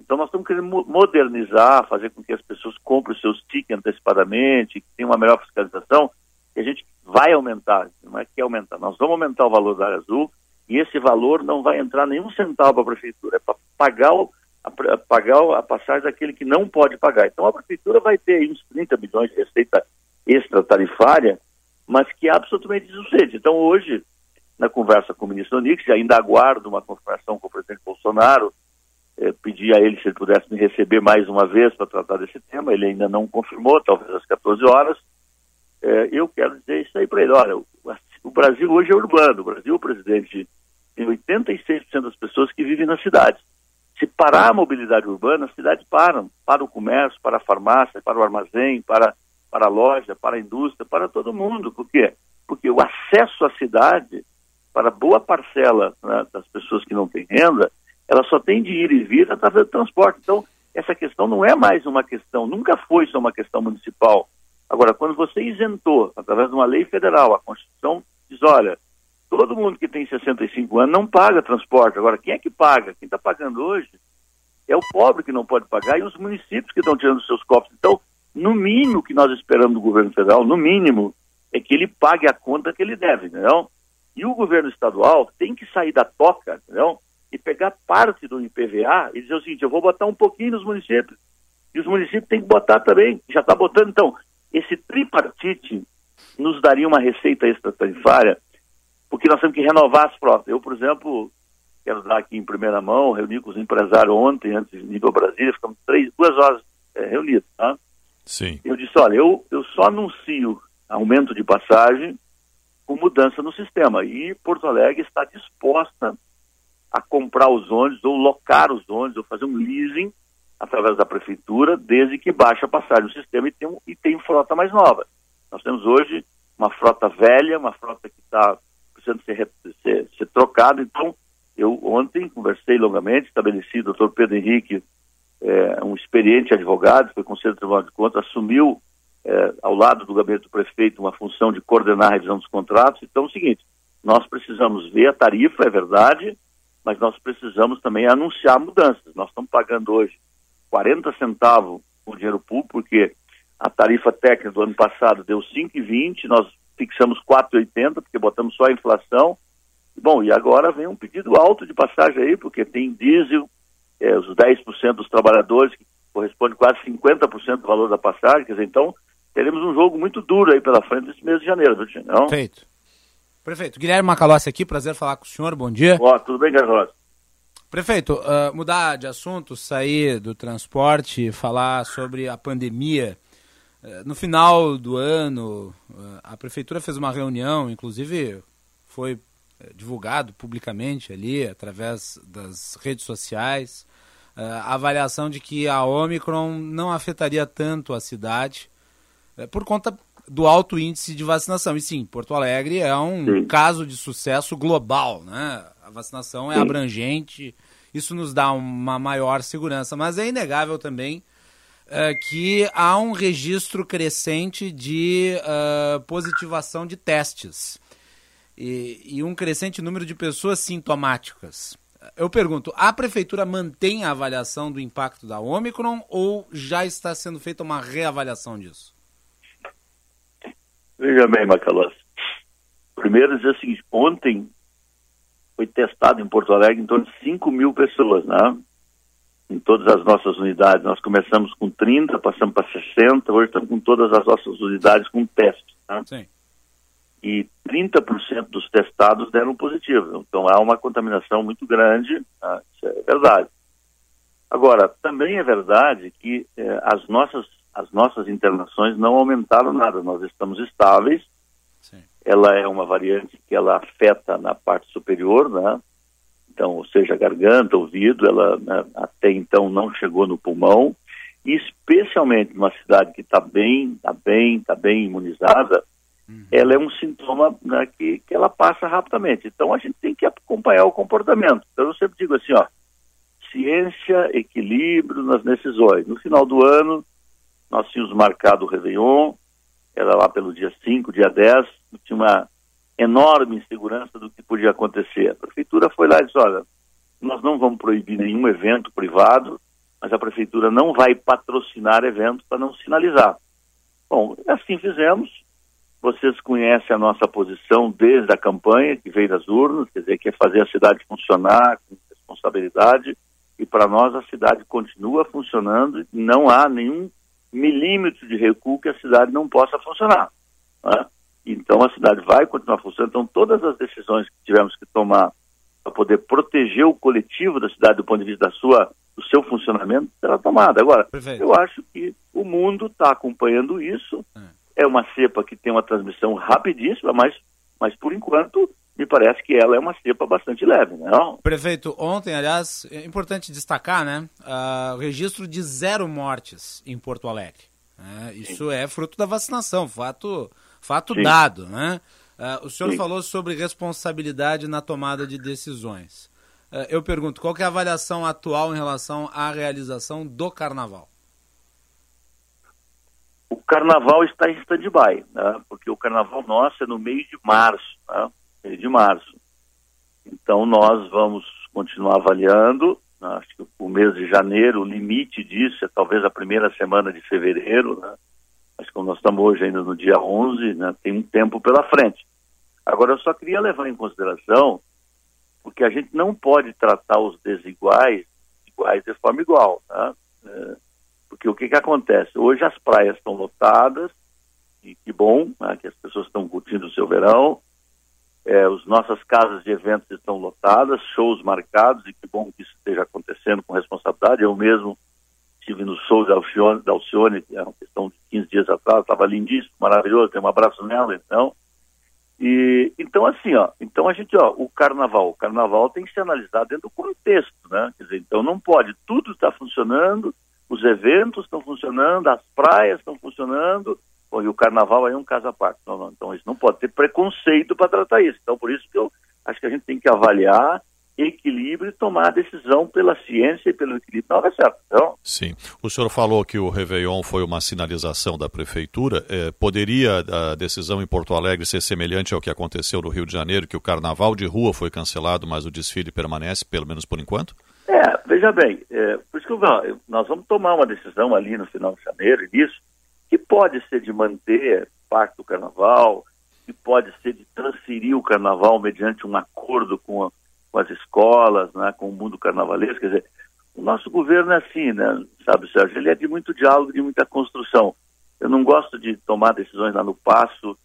Então nós estamos querendo modernizar, fazer com que as pessoas comprem os seus tickets antecipadamente, que tenha uma melhor fiscalização, e a gente vai aumentar, não é que aumentar, nós vamos aumentar o valor da área azul, e esse valor não vai entrar nenhum centavo para a prefeitura, é para pagar, o, a, pagar a passagem daquele que não pode pagar. Então a prefeitura vai ter aí uns 30 milhões de receita extra tarifária, mas que é absolutamente insuficiente. Então hoje, na conversa com o ministro Onix, ainda aguardo uma confirmação com o presidente Bolsonaro, eh, pedi a ele se ele pudesse me receber mais uma vez para tratar desse tema, ele ainda não confirmou, talvez às 14 horas. Eh, eu quero dizer isso aí para ele, olha, o, o, Brasil hoje é urbano, o Brasil, presidente, tem 86% das pessoas que vivem nas cidades. Se parar a mobilidade urbana, as cidades param, para o comércio, para a farmácia, para o armazém, para, para a loja, para a indústria, para todo mundo. Por quê? Porque o acesso à cidade, para boa parcela né, das pessoas que não têm renda, ela só tem de ir e vir através do transporte. Então, essa questão não é mais uma questão, nunca foi só uma questão municipal. Agora, quando você isentou, através de uma lei federal, a Constituição diz, olha, todo mundo que tem 65 anos não paga transporte. Agora, quem é que paga? Quem está pagando hoje é o pobre que não pode pagar e os municípios que estão tirando seus cofres. Então, no mínimo que nós esperamos do governo federal, no mínimo, é que ele pague a conta que ele deve, entendeu? E o governo estadual tem que sair da toca, entendeu? e pegar parte do IPVA e dizer o seguinte, eu vou botar um pouquinho nos municípios. E os municípios têm que botar também, já está botando. Então, esse tripartite nos daria uma receita extra-tarifária, porque nós temos que renovar as frotas. Eu, por exemplo, quero dar aqui em primeira mão, reuni com os empresários ontem, antes de ir para Brasília, ficamos três, duas horas é, reunidos. Tá? Sim. Eu disse, olha, eu, eu só anuncio aumento de passagem com mudança no sistema. E Porto Alegre está disposta a comprar os ônibus ou locar os ônibus ou fazer um leasing através da prefeitura, desde que baixe a passagem no sistema e tem, e tem frota mais nova. Nós temos hoje uma frota velha, uma frota que está precisando ser, ser, ser trocada. Então, eu ontem conversei longamente, estabeleci o doutor Pedro Henrique, é, um experiente advogado, foi Conselho do Tribunal de Contas, assumiu é, ao lado do gabinete do prefeito uma função de coordenar a revisão dos contratos. Então, é o seguinte, nós precisamos ver a tarifa, é verdade, mas nós precisamos também anunciar mudanças. Nós estamos pagando hoje 40 centavos com dinheiro público, porque a tarifa técnica do ano passado deu 5,20, nós fixamos 4,80, porque botamos só a inflação. Bom, e agora vem um pedido alto de passagem aí, porque tem diesel, é, os 10% dos trabalhadores, que corresponde quase 50% do valor da passagem, quer dizer, então teremos um jogo muito duro aí pela frente nesse mês de janeiro, viu, Não? Perfeito. Prefeito, Guilherme Macalossi aqui, prazer falar com o senhor, bom dia. Ó, tudo bem, Carlos? Prefeito, uh, mudar de assunto, sair do transporte, falar sobre a pandemia. Uh, no final do ano, uh, a prefeitura fez uma reunião, inclusive foi divulgado publicamente ali, através das redes sociais, a avaliação de que a Omicron não afetaria tanto a cidade, por conta do alto índice de vacinação. E sim, Porto Alegre é um sim. caso de sucesso global, né? A vacinação é sim. abrangente, isso nos dá uma maior segurança, mas é inegável também é, que há um registro crescente de uh, positivação de testes e, e um crescente número de pessoas sintomáticas. Eu pergunto, a prefeitura mantém a avaliação do impacto da Omicron ou já está sendo feita uma reavaliação disso? Veja bem, Macalossi. Primeiro dizer o seguinte, ontem foi testado em Porto Alegre em torno de 5 mil pessoas, né? Em todas as nossas unidades. Nós começamos com 30, passamos para 60, hoje estamos com todas as nossas unidades com teste. Né? Sim. E 30% dos testados deram positivo. Então há uma contaminação muito grande, né? isso é verdade. Agora, também é verdade que eh, as nossas as nossas internações não aumentaram nada, nós estamos estáveis. Sim. Ela é uma variante que ela afeta na parte superior, né? Então, ou seja, garganta, ouvido, ela né, até então não chegou no pulmão. E especialmente numa cidade que está bem, está bem, está bem imunizada, uhum. ela é um sintoma né, que, que ela passa rapidamente. Então a gente tem que acompanhar o comportamento. Então eu sempre digo assim, ó, ciência, equilíbrio nas decisões. No final do ano, nós tínhamos marcado o Réveillon, era lá pelo dia 5, dia 10, tinha uma enorme insegurança do que podia acontecer. A prefeitura foi lá e disse, olha, nós não vamos proibir nenhum evento privado, mas a prefeitura não vai patrocinar eventos para não sinalizar. Bom, assim fizemos. Vocês conhecem a nossa posição desde a campanha, que veio das urnas, quer dizer, que é fazer a cidade funcionar com responsabilidade, e para nós a cidade continua funcionando, não há nenhum milímetro de recuo que a cidade não possa funcionar. Né? Então a cidade vai continuar funcionando. Então todas as decisões que tivemos que tomar para poder proteger o coletivo da cidade do ponto de vista da sua, do seu funcionamento será tomada. Agora, Perfeito. eu acho que o mundo está acompanhando isso. É. é uma cepa que tem uma transmissão rapidíssima, mas, mas por enquanto me parece que ela é uma cepa bastante leve, não? Prefeito, ontem, aliás, é importante destacar, né, uh, o registro de zero mortes em Porto Alegre. Né? Isso é fruto da vacinação, fato, fato dado, né? Uh, o senhor Sim. falou sobre responsabilidade na tomada de decisões. Uh, eu pergunto, qual é a avaliação atual em relação à realização do Carnaval? O Carnaval está em stand-by, né? porque o Carnaval nosso é no mês de março, né? de março. Então, nós vamos continuar avaliando. Acho que o mês de janeiro, o limite disso é talvez a primeira semana de fevereiro, né? Mas como nós estamos hoje ainda no dia 11, né, tem um tempo pela frente. Agora, eu só queria levar em consideração, porque a gente não pode tratar os desiguais iguais de forma igual. Né? É, porque o que, que acontece? Hoje as praias estão lotadas, e que bom né, que as pessoas estão curtindo o seu verão. É, as nossas casas de eventos estão lotadas, shows marcados, e que bom que isso esteja acontecendo com responsabilidade. Eu mesmo estive no show da Alcione, da Alcione é uma questão de 15 dias atrás, estava lindíssimo, maravilhoso, tem um abraço nela, então. E, então, assim, ó, então a gente, ó, o carnaval, o carnaval tem que ser analisado dentro do contexto, né? Quer dizer, então não pode, tudo está funcionando, os eventos estão funcionando, as praias estão funcionando, bom, e o carnaval é um caso parte. Não, não, então isso não pode ter preconceito para tratar isso. Então, por isso que eu acho que a gente tem que avaliar equilíbrio e tomar a decisão pela ciência e pelo equilíbrio Não hora certa. Então... Sim. O senhor falou que o Réveillon foi uma sinalização da Prefeitura. É, poderia a decisão em Porto Alegre ser semelhante ao que aconteceu no Rio de Janeiro, que o carnaval de rua foi cancelado, mas o desfile permanece, pelo menos por enquanto? É, veja bem, é, por isso que nós vamos tomar uma decisão ali no final de janeiro, nisso, que pode ser de manter parte do carnaval, que pode ser de transferir o carnaval mediante um acordo com a com as escolas, né, com o mundo carnavalesco. Quer dizer, o nosso governo é assim, né, sabe, Sérgio? Ele é de muito diálogo, de muita construção. Eu não gosto de tomar decisões lá no passo,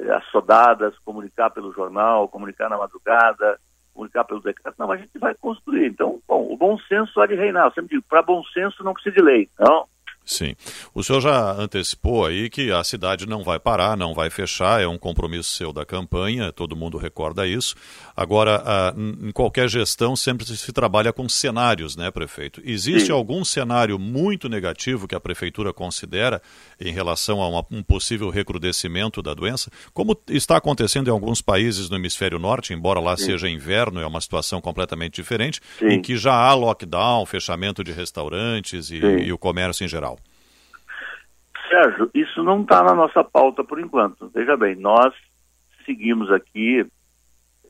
eh, assodadas, comunicar pelo jornal, comunicar na madrugada, comunicar pelo decreto. Não, a gente vai construir. Então, bom, o bom senso há de reinar. Eu sempre digo, para bom senso não precisa de lei, não? Sim. O senhor já antecipou aí que a cidade não vai parar, não vai fechar, é um compromisso seu da campanha, todo mundo recorda isso. Agora, em qualquer gestão sempre se trabalha com cenários, né, prefeito? Existe Sim. algum cenário muito negativo que a prefeitura considera em relação a uma, um possível recrudescimento da doença? Como está acontecendo em alguns países no hemisfério norte, embora lá Sim. seja inverno, é uma situação completamente diferente, Sim. em que já há lockdown, fechamento de restaurantes e, e o comércio em geral. Sérgio, isso não está na nossa pauta por enquanto. Veja bem, nós seguimos aqui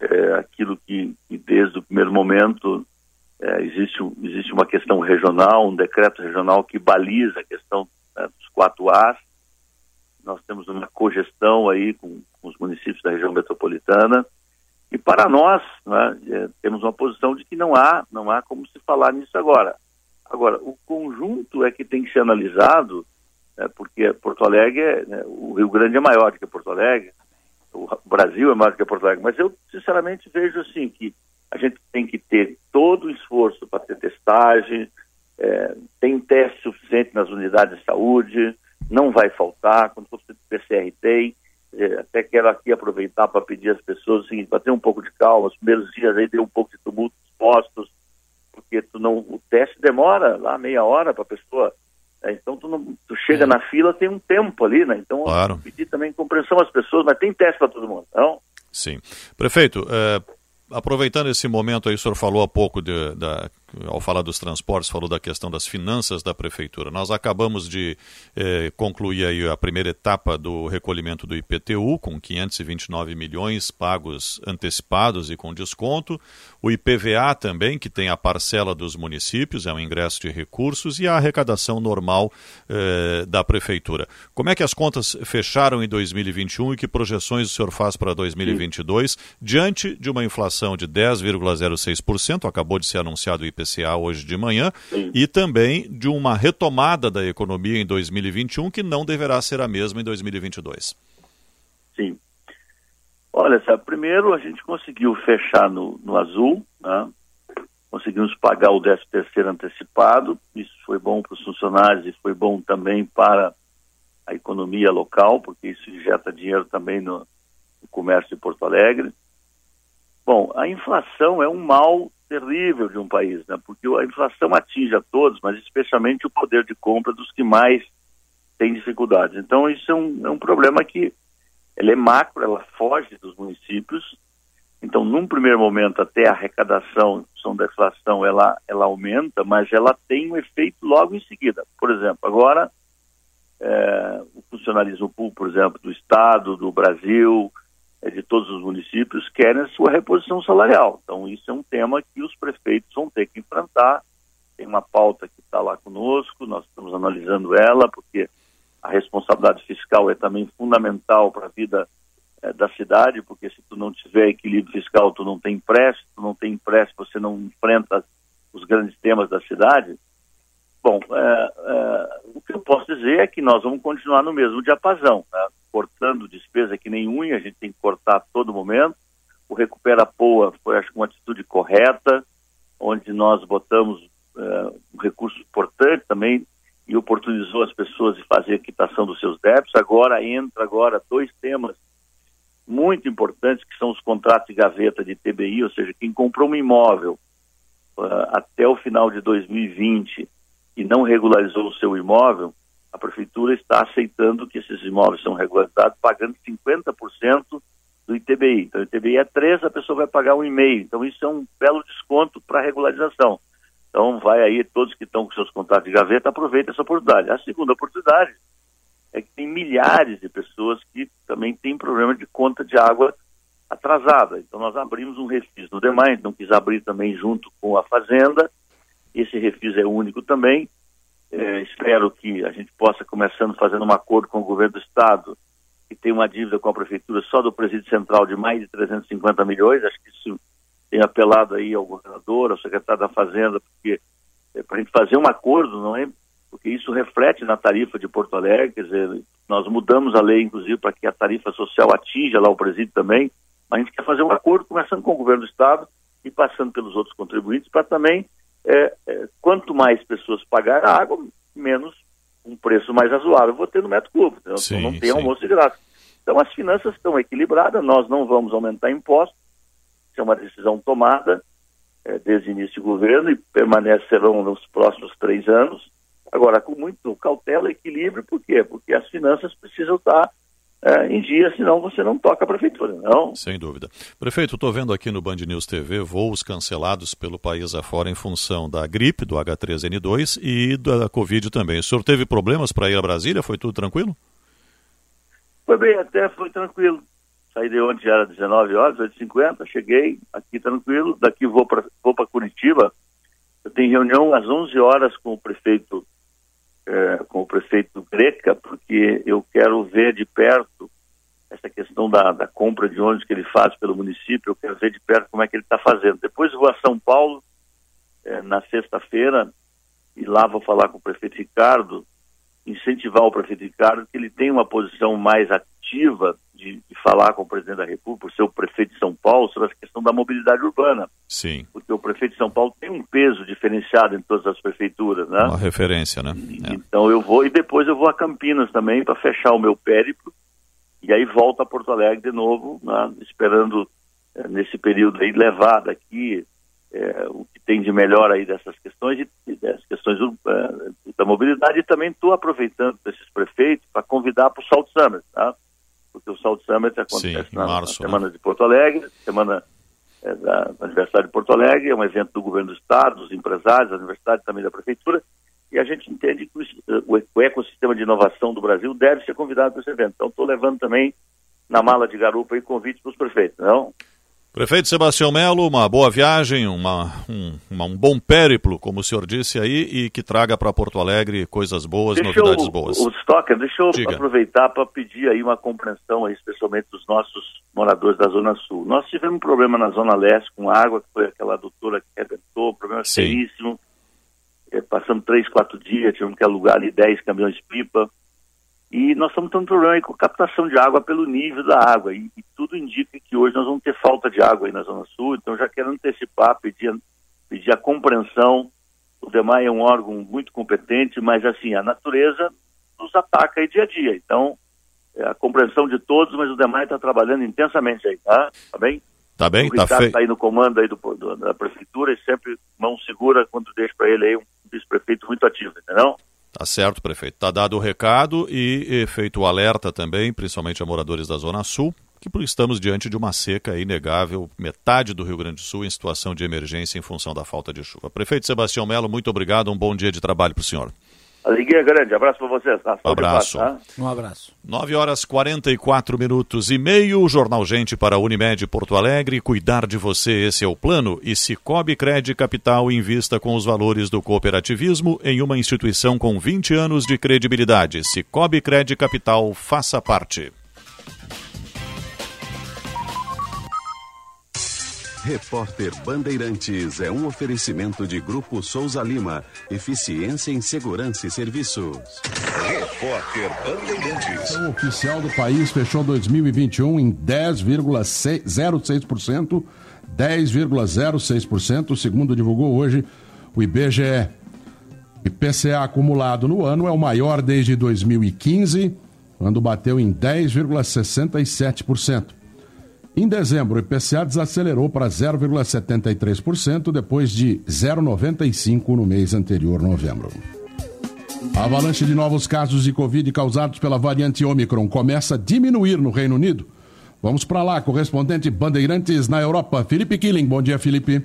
é, aquilo que, que, desde o primeiro momento é, existe, existe uma questão regional, um decreto regional que baliza a questão né, dos quatro As. Nós temos uma cogestão aí com, com, os municípios da região metropolitana e para nós né, é, temos uma posição de que não há, não há como se falar nisso agora. Agora, o conjunto é que tem que ser analisado porque Porto Alegre, é, né, o Rio Grande é maior do que Porto Alegre, o Brasil é maior do que Porto Alegre, mas eu sinceramente vejo assim que a gente tem que ter todo o esforço para ter testagem, é, tem teste suficiente nas unidades de saúde, não vai faltar, quando for PCR tem, é, até quero aqui aproveitar para pedir às pessoas seguinte, para ter um pouco de calma, os primeiros dias aí deu um pouco de tumulto nos postos, porque tu não, o teste demora lá meia hora para a pessoa é, então tu, não, chega é. na fila, tem um tempo ali, né? Então claro. pedir também compreensão às pessoas, mas tem teste para todo mundo, não? Sim. Prefeito, é, aproveitando esse momento aí, o senhor falou há pouco de, da ao falar dos transportes, falou da questão das finanças da prefeitura. Nós acabamos de eh, concluir aí a primeira etapa do recolhimento do IPTU, com 529 milhões pagos antecipados e com desconto. O IPVA também, que tem a parcela dos municípios, é um ingresso de recursos, e a arrecadação normal eh, da prefeitura. Como é que as contas fecharam em 2021 e que projeções o senhor faz para 2022, Sim. diante de uma inflação de 10,06%, acabou de ser anunciado o IPCA IPCA hoje de manhã, Sim. e também de uma retomada da economia em 2021, que não deverá ser a mesma em 2022. Sim. Olha, sabe, primeiro a gente conseguiu fechar no, no azul, né? conseguimos pagar o 13 terceiro antecipado, isso foi bom para os funcionários e foi bom também para a economia local, porque isso injeta dinheiro também no, no comércio de Porto Alegre. Bom, a inflação é um mal terrível de um país, né? porque a inflação atinge a todos, mas especialmente o poder de compra dos que mais têm dificuldades. Então, isso é um, é um problema que ela é macro, ela foge dos municípios. Então, num primeiro momento, até a arrecadação são da inflação, ela, ela aumenta, mas ela tem um efeito logo em seguida. Por exemplo, agora, é, o funcionalismo público, por exemplo, do Estado, do Brasil, de todos os municípios querem a sua reposição salarial. Então, isso é um tema que os prefeitos vão ter que enfrentar. Tem uma pauta que está lá conosco, nós estamos analisando ela, porque a responsabilidade fiscal é também fundamental para a vida é, da cidade, porque se tu não tiver equilíbrio fiscal, tu não tem empréstimo, tu não tem empréstimo, você não enfrenta os grandes temas da cidade. Bom, é, é, o que eu posso dizer é que nós vamos continuar no mesmo diapasão. Né? Cortando despesa que nem unha, a gente tem que cortar a todo momento. O Recupera Poa foi, acho que, uma atitude correta, onde nós botamos uh, um recurso importante também e oportunizou as pessoas de fazer a quitação dos seus débitos. Agora entra agora dois temas muito importantes, que são os contratos de gaveta de TBI, ou seja, quem comprou um imóvel uh, até o final de 2020 e não regularizou o seu imóvel, a prefeitura está aceitando que esses imóveis são regularizados, pagando 50% do ITBI. Então, o ITBI é 3, a pessoa vai pagar um e-mail. Então, isso é um belo desconto para a regularização. Então, vai aí, todos que estão com seus contratos de gaveta, aproveitem essa oportunidade. A segunda oportunidade é que tem milhares de pessoas que também têm problema de conta de água atrasada. Então, nós abrimos um refis no demais, não quis abrir também junto com a Fazenda. Esse refis é único também. É, espero que a gente possa, começando fazendo um acordo com o governo do Estado, que tem uma dívida com a Prefeitura só do Presídio Central de mais de 350 milhões. Acho que isso tem apelado aí ao governador, ao secretário da Fazenda, porque é, para a gente fazer um acordo, não é? Porque isso reflete na tarifa de Porto Alegre, quer dizer, nós mudamos a lei, inclusive, para que a tarifa social atinja lá o presídio também, mas a gente quer fazer um acordo começando com o governo do Estado e passando pelos outros contribuintes para também é, é, quanto mais pessoas pagar a água, menos um preço mais razoável vou ter no metro cúbico. Então sim, não tem sim. almoço de graça. Então as finanças estão equilibradas, nós não vamos aumentar impostos, isso é uma decisão tomada é, desde o início do governo e permanecerão nos próximos três anos. Agora, com muito cautela e equilíbrio, por quê? Porque as finanças precisam estar é, em dia, senão você não toca a prefeitura, não? Sem dúvida. Prefeito, estou vendo aqui no Band News TV voos cancelados pelo país afora em função da gripe, do H3N2 e da Covid também. O senhor teve problemas para ir a Brasília? Foi tudo tranquilo? Foi bem, até foi tranquilo. Saí de onde era 19 horas, 8h50, cheguei aqui tranquilo. Daqui vou para vou Curitiba. Eu tenho reunião às 11 horas com o prefeito é, com o prefeito Greca, porque eu quero ver de perto essa questão da, da, compra de ônibus que ele faz pelo município, eu quero ver de perto como é que ele está fazendo. Depois vou a São Paulo é, na sexta-feira e lá vou falar com o prefeito Ricardo, incentivar o prefeito Ricardo que ele tenha uma posição mais ativa de, de, falar com o presidente da República, o seu prefeito de São Paulo, sobre a questão da mobilidade urbana. Sim. Porque o prefeito de São Paulo tem um peso diferenciado em todas as prefeituras, né? Uma referência, né? É. Então eu vou, e depois eu vou a Campinas também para fechar o meu périplo, e aí volto a Porto Alegre de novo, né? esperando é, nesse período aí levar daqui é, o que tem de melhor aí dessas questões, e, dessas questões é, da mobilidade, e também estou aproveitando desses prefeitos para convidar para o Salt Summit, tá? Porque o Salt Summit acontece Sim, na, março, na, semana né? de Porto Alegre, semana é, da, da Universidade de Porto Alegre, é um evento do governo do Estado, dos empresários, da Universidade também da Prefeitura, e a gente entende que o, o ecossistema de inovação do Brasil deve ser convidado para esse evento. Então, estou levando também na mala de garupa aí convites para os prefeitos, não? Prefeito Sebastião Melo, uma boa viagem, uma, um, uma, um bom périplo, como o senhor disse aí, e que traga para Porto Alegre coisas boas, deixa novidades eu, boas. O Stocker, deixa eu Diga. aproveitar para pedir aí uma compreensão, aí, especialmente dos nossos moradores da Zona Sul. Nós tivemos um problema na Zona Leste com água, que foi aquela doutora que arrebentou, problema Sim. seríssimo. É, passamos três, quatro dias, tivemos que alugar ali dez caminhões-pipa. E nós estamos tendo um problema com captação de água pelo nível da água. E, e, tudo indica que hoje nós vamos ter falta de água aí na Zona Sul. Então, já quero antecipar, pedir, pedir a compreensão. O DEMAI é um órgão muito competente, mas, assim, a natureza nos ataca aí dia a dia. Então, é a compreensão de todos, mas o DEMAI está trabalhando intensamente aí, tá? Tá bem? Tá bem, o tá feito. está aí no comando aí do, do, da prefeitura e sempre mão segura quando deixa para ele aí um vice-prefeito muito ativo, entendeu? Tá certo, prefeito. Tá dado o recado e, e feito o alerta também, principalmente a moradores da Zona Sul, que estamos diante de uma seca inegável, metade do Rio Grande do Sul em situação de emergência em função da falta de chuva. Prefeito Sebastião Melo, muito obrigado, um bom dia de trabalho para o senhor. Alegria grande, abraço para vocês. Tá? Um abraço. tá? Um abraço. 9 horas 44 minutos e meio, Jornal Gente para Unimed Porto Alegre. Cuidar de você, esse é o plano. E Cicobi Cred Capital invista com os valores do cooperativismo em uma instituição com 20 anos de credibilidade. Cicobi Cred Capital, faça parte. Repórter Bandeirantes é um oferecimento de Grupo Souza Lima. Eficiência em Segurança e Serviços. Repórter Bandeirantes. O oficial do país fechou 2021 em 10,06%, 10,06%, segundo divulgou hoje o IBGE. IPCA acumulado no ano é o maior desde 2015, quando bateu em 10,67%. Em dezembro, o IPCA desacelerou para 0,73%, depois de 0,95% no mês anterior, novembro. A avalanche de novos casos de Covid causados pela variante Omicron começa a diminuir no Reino Unido. Vamos para lá, correspondente Bandeirantes na Europa, Felipe Killing. Bom dia, Felipe.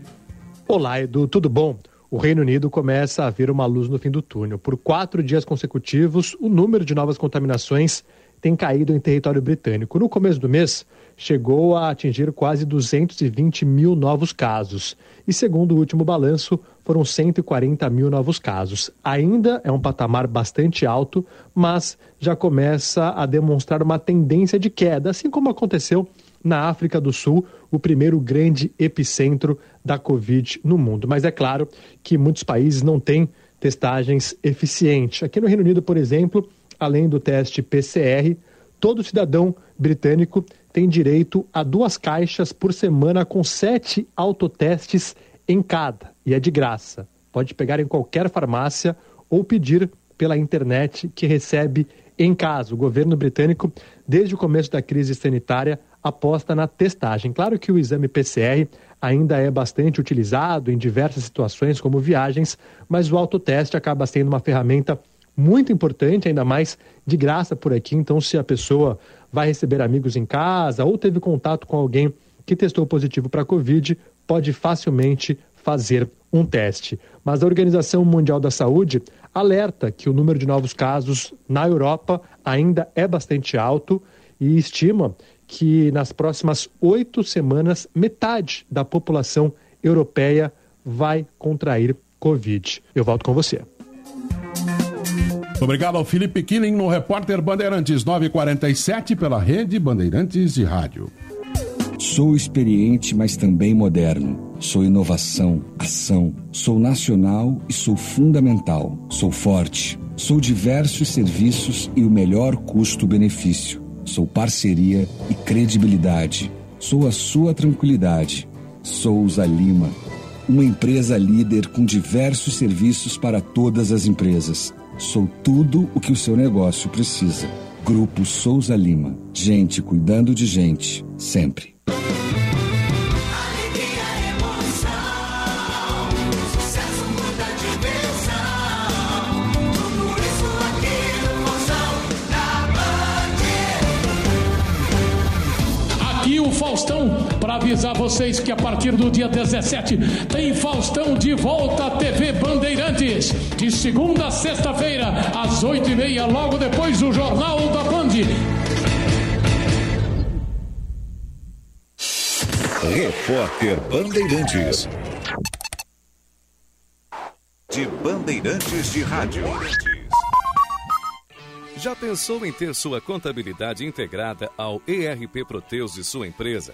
Olá, Edu, tudo bom? O Reino Unido começa a ver uma luz no fim do túnel. Por quatro dias consecutivos, o número de novas contaminações tem caído em território britânico. No começo do mês, chegou a atingir quase 220 mil novos casos. E segundo o último balanço, foram 140 mil novos casos. Ainda é um patamar bastante alto, mas já começa a demonstrar uma tendência de queda, assim como aconteceu na África do Sul, o primeiro grande epicentro da Covid no mundo. Mas é claro que muitos países não têm testagens eficientes. Aqui no Reino Unido, por exemplo, além do teste PCR, todo cidadão britânico tem direito a duas caixas por semana com sete autotestes em cada. E é de graça. Pode pegar em qualquer farmácia ou pedir pela internet que recebe em casa. O governo britânico, desde o começo da crise sanitária, aposta na testagem. Claro que o exame PCR ainda é bastante utilizado em diversas situações, como viagens, mas o autoteste acaba sendo uma ferramenta muito importante, ainda mais de graça por aqui. Então, se a pessoa vai receber amigos em casa ou teve contato com alguém que testou positivo para a Covid, pode facilmente fazer um teste. Mas a Organização Mundial da Saúde alerta que o número de novos casos na Europa ainda é bastante alto e estima que nas próximas oito semanas metade da população europeia vai contrair Covid. Eu volto com você. Obrigado ao Felipe Killing no Repórter Bandeirantes 947 pela Rede Bandeirantes de Rádio. Sou experiente, mas também moderno. Sou inovação, ação. Sou nacional e sou fundamental. Sou forte. Sou diversos serviços e o melhor custo-benefício. Sou parceria e credibilidade. Sou a sua tranquilidade. Souza Lima. Uma empresa líder com diversos serviços para todas as empresas Sou tudo o que o seu negócio precisa. Grupo Souza Lima. Gente cuidando de gente, sempre. Para avisar vocês que a partir do dia 17 tem Faustão de volta à TV Bandeirantes. De segunda a sexta-feira, às oito e meia, logo depois do Jornal da Band. Repórter Bandeirantes. De Bandeirantes de Rádio. Já pensou em ter sua contabilidade integrada ao ERP Proteus de sua empresa?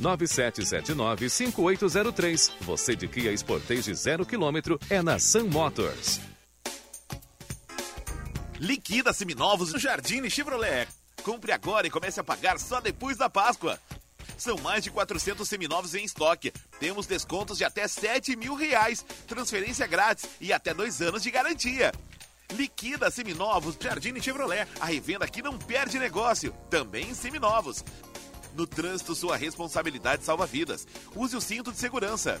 997795803. Você de Kia Sportage 0 km é na Sun Motors. Liquida seminovos no Jardine Chevrolet. Compre agora e comece a pagar só depois da Páscoa. São mais de 400 seminovos em estoque. Temos descontos de até 7 mil reais, transferência grátis e até dois anos de garantia. Liquida seminovos Jardine Chevrolet. A revenda aqui não perde negócio. Também seminovos. No trânsito, sua responsabilidade salva vidas. Use o cinto de segurança.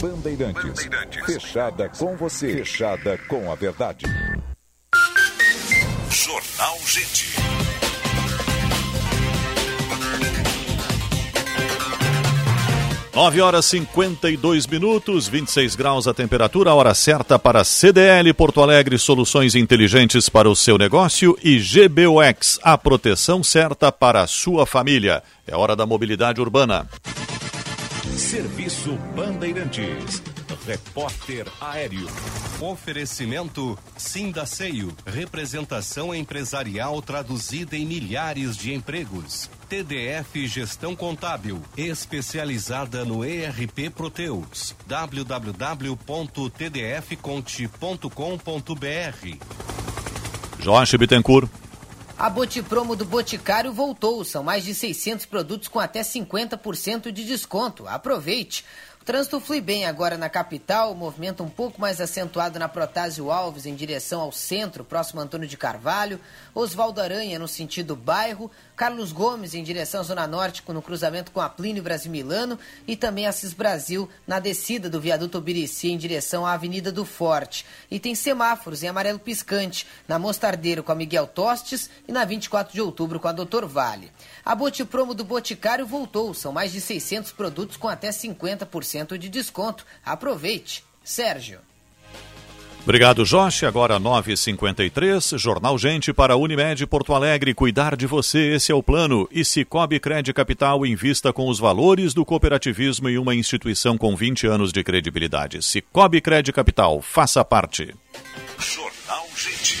Bandeirantes. Bandeirantes. Fechada com você. Fechada com a verdade. Jornal Gente. Nove horas 52 minutos, 26 graus a temperatura, hora certa para CDL Porto Alegre, soluções inteligentes para o seu negócio e GBUX, a proteção certa para a sua família. É hora da mobilidade urbana. Serviço Bandeirantes. Repórter Aéreo. Oferecimento Sindaceio. Representação empresarial traduzida em milhares de empregos. TDF Gestão Contábil. Especializada no ERP Proteus. www.tdfconte.com.br. Jorge Bittencourt. A Botipromo do Boticário voltou. São mais de 600 produtos com até 50% de desconto. Aproveite! Trânsito flui bem agora na capital, movimento um pouco mais acentuado na Protásio Alves em direção ao centro, próximo Antônio de Carvalho, Oswaldo Aranha no sentido bairro, Carlos Gomes em direção à Zona Norte no cruzamento com a Plínio Brasil Milano e também Assis Brasil na descida do viaduto Obirici em direção à Avenida do Forte. E tem semáforos em amarelo piscante na Mostardeiro com a Miguel Tostes e na 24 de outubro com a Doutor Vale. A Botipromo do Boticário voltou, são mais de 600 produtos com até 50% de desconto. Aproveite. Sérgio. Obrigado, Jorge. Agora 9h53, Jornal Gente para Unimed Porto Alegre. Cuidar de você, esse é o plano. E Cicobi Crédito Capital invista com os valores do cooperativismo em uma instituição com 20 anos de credibilidade. Cicobi Crédito Capital, faça parte. Jornal Gente.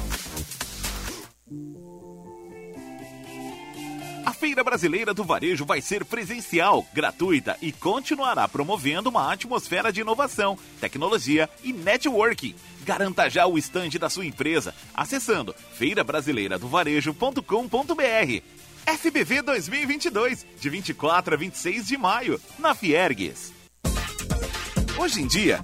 Feira Brasileira do Varejo vai ser presencial, gratuita e continuará promovendo uma atmosfera de inovação, tecnologia e networking. Garanta já o estande da sua empresa acessando feirabrasileiradovarejo.com.br. FBV 2022, de 24 a 26 de maio, na Fiergues. Hoje em dia,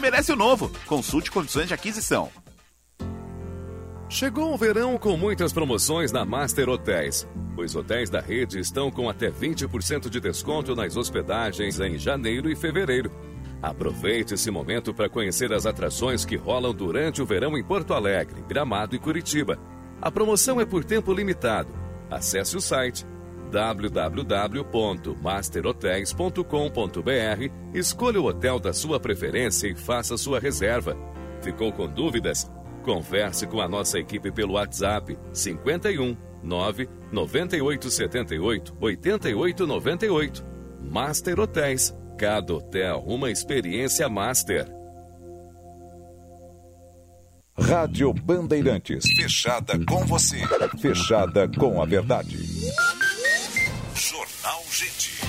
merece o novo. Consulte condições de aquisição. Chegou o verão com muitas promoções na Master Hotéis. Os hotéis da rede estão com até 20% de desconto nas hospedagens em janeiro e fevereiro. Aproveite esse momento para conhecer as atrações que rolam durante o verão em Porto Alegre, Gramado e Curitiba. A promoção é por tempo limitado. Acesse o site www.masterhotels.com.br, escolha o hotel da sua preferência e faça sua reserva. Ficou com dúvidas? Converse com a nossa equipe pelo WhatsApp 51 9 98 78 88 98. Master Hotéis. Cada hotel uma experiência master. Rádio Bandeirantes. Fechada com você. Fechada com a verdade. Jornal Gente.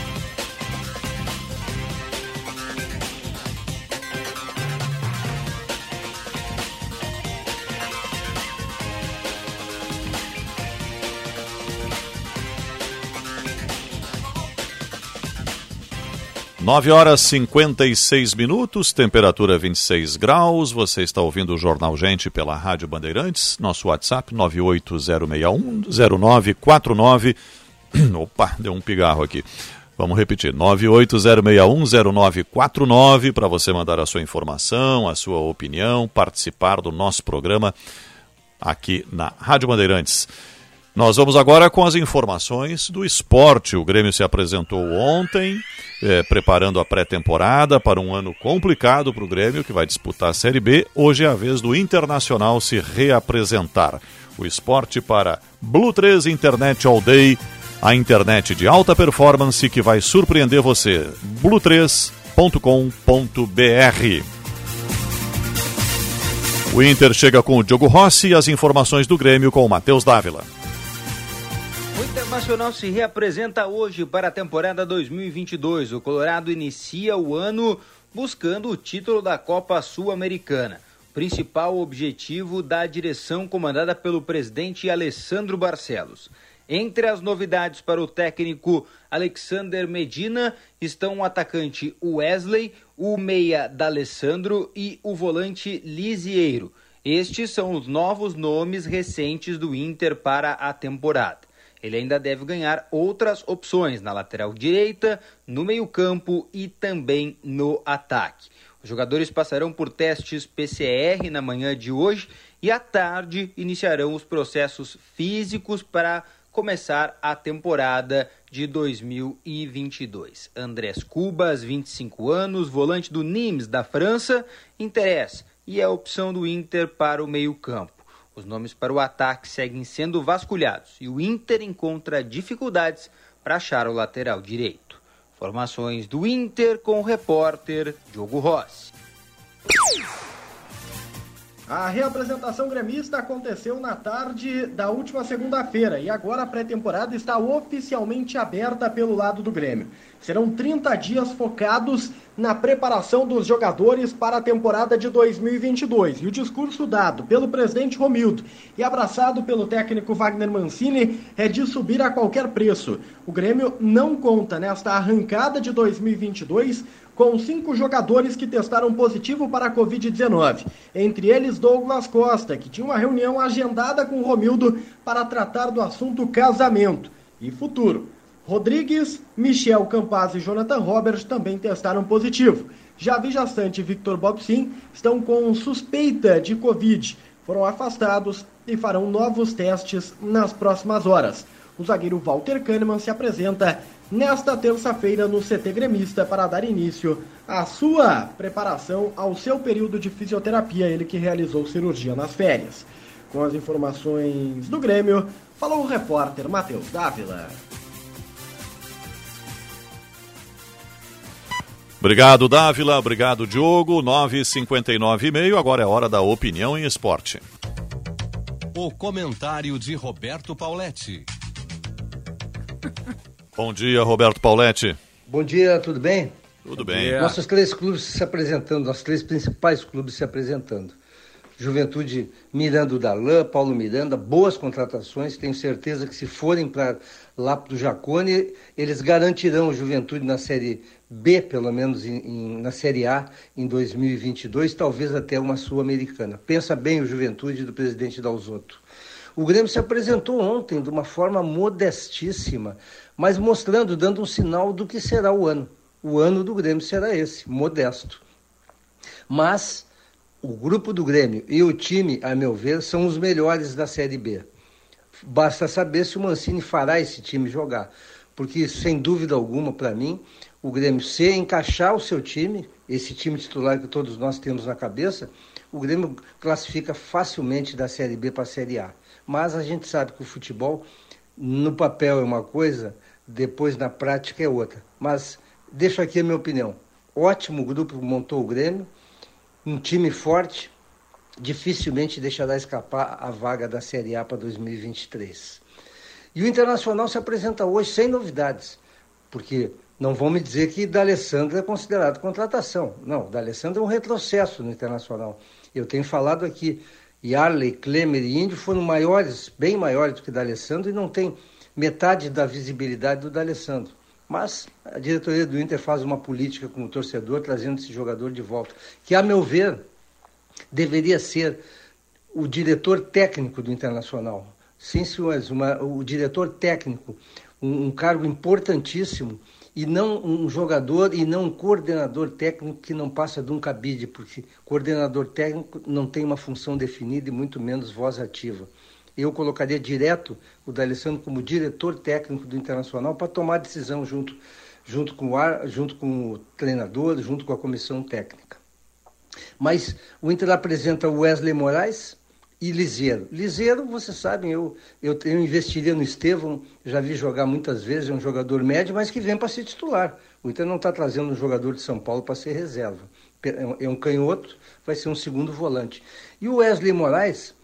Nove horas 56 minutos, temperatura 26 graus. Você está ouvindo o Jornal Gente pela Rádio Bandeirantes. Nosso WhatsApp 980610949. Opa, deu um pigarro aqui. Vamos repetir, 980610949 para você mandar a sua informação, a sua opinião, participar do nosso programa aqui na Rádio Bandeirantes. Nós vamos agora com as informações do esporte. O Grêmio se apresentou ontem, eh, preparando a pré-temporada para um ano complicado para o Grêmio, que vai disputar a Série B. Hoje é a vez do Internacional se reapresentar. O esporte para Blue 3 Internet All Day, a internet de alta performance que vai surpreender você. blue3.com.br O Inter chega com o Diogo Rossi e as informações do Grêmio com o Matheus Dávila. O Internacional se reapresenta hoje para a temporada 2022. O Colorado inicia o ano buscando o título da Copa Sul-Americana. Principal objetivo da direção comandada pelo presidente Alessandro Barcelos. Entre as novidades para o técnico Alexander Medina estão o atacante Wesley, o meia D'Alessandro e o volante Lisieiro. Estes são os novos nomes recentes do Inter para a temporada. Ele ainda deve ganhar outras opções na lateral direita, no meio-campo e também no ataque. Os jogadores passarão por testes PCR na manhã de hoje e à tarde iniciarão os processos físicos para começar a temporada de 2022. Andrés Cubas, 25 anos, volante do Nimes da França, interessa e é a opção do Inter para o meio-campo. Os nomes para o ataque seguem sendo vasculhados e o Inter encontra dificuldades para achar o lateral direito. Formações do Inter com o repórter Diogo Rossi. A reapresentação gremista aconteceu na tarde da última segunda-feira e agora a pré-temporada está oficialmente aberta pelo lado do Grêmio. Serão 30 dias focados na preparação dos jogadores para a temporada de 2022. E o discurso dado pelo presidente Romildo e abraçado pelo técnico Wagner Mancini é de subir a qualquer preço. O Grêmio não conta nesta arrancada de 2022 com cinco jogadores que testaram positivo para a Covid-19. Entre eles, Douglas Costa, que tinha uma reunião agendada com Romildo para tratar do assunto casamento e futuro. Rodrigues, Michel Campaz e Jonathan Roberts também testaram positivo. Javi Jastante e Victor Bobsin estão com suspeita de Covid. Foram afastados e farão novos testes nas próximas horas. O zagueiro Walter Kahneman se apresenta nesta terça-feira no CT Gremista para dar início à sua preparação ao seu período de fisioterapia, ele que realizou cirurgia nas férias. Com as informações do Grêmio, falou o repórter Matheus Dávila. Obrigado, Dávila. Obrigado, Diogo. 9h59 Agora é hora da opinião em esporte. O comentário de Roberto Pauletti. Bom dia, Roberto Pauletti. Bom dia, tudo bem? Tudo bem. Nossos três clubes se apresentando, nossos três principais clubes se apresentando. Juventude Miranda Darlan, Paulo Miranda, boas contratações. Tenho certeza que se forem para lá para o Jacone, eles garantirão a Juventude na Série B, pelo menos em, em, na Série A, em 2022, talvez até uma Sul-Americana. Pensa bem o Juventude do presidente Dalzotto. O Grêmio se apresentou ontem de uma forma modestíssima, mas mostrando, dando um sinal do que será o ano. O ano do Grêmio será esse, modesto. Mas o grupo do Grêmio e o time, a meu ver, são os melhores da Série B. Basta saber se o Mancini fará esse time jogar. Porque, sem dúvida alguma, para mim, o Grêmio se encaixar o seu time, esse time titular que todos nós temos na cabeça, o Grêmio classifica facilmente da Série B para a Série A. Mas a gente sabe que o futebol, no papel é uma coisa, depois na prática é outra. Mas deixo aqui a minha opinião. Ótimo grupo montou o Grêmio, um time forte, dificilmente deixará escapar a vaga da Série A para 2023. E o Internacional se apresenta hoje sem novidades, porque não vão me dizer que D'Alessandro é considerado contratação. Não, D'Alessandro é um retrocesso no Internacional. Eu tenho falado aqui, Yarley, Klemer e Índio foram maiores, bem maiores do que D'Alessandro e não tem metade da visibilidade do D'Alessandro. Mas a diretoria do Inter faz uma política com o torcedor, trazendo esse jogador de volta, que, a meu ver, deveria ser o diretor técnico do Internacional. Sim, senhores, uma, o diretor técnico, um, um cargo importantíssimo e não um jogador e não um coordenador técnico que não passa de um cabide, porque coordenador técnico não tem uma função definida e muito menos voz ativa. Eu colocaria direto o D'Alessandro como diretor técnico do Internacional para tomar decisão junto, junto, com o ar, junto com o treinador, junto com a comissão técnica. Mas o Inter apresenta o Wesley Moraes, e Liseiro. Liseiro, vocês sabem, eu, eu, eu investiria no Estevão, já vi jogar muitas vezes, é um jogador médio, mas que vem para ser titular. O Inter não está trazendo um jogador de São Paulo para ser reserva. É um canhoto, vai ser um segundo volante. E o Wesley Moraes,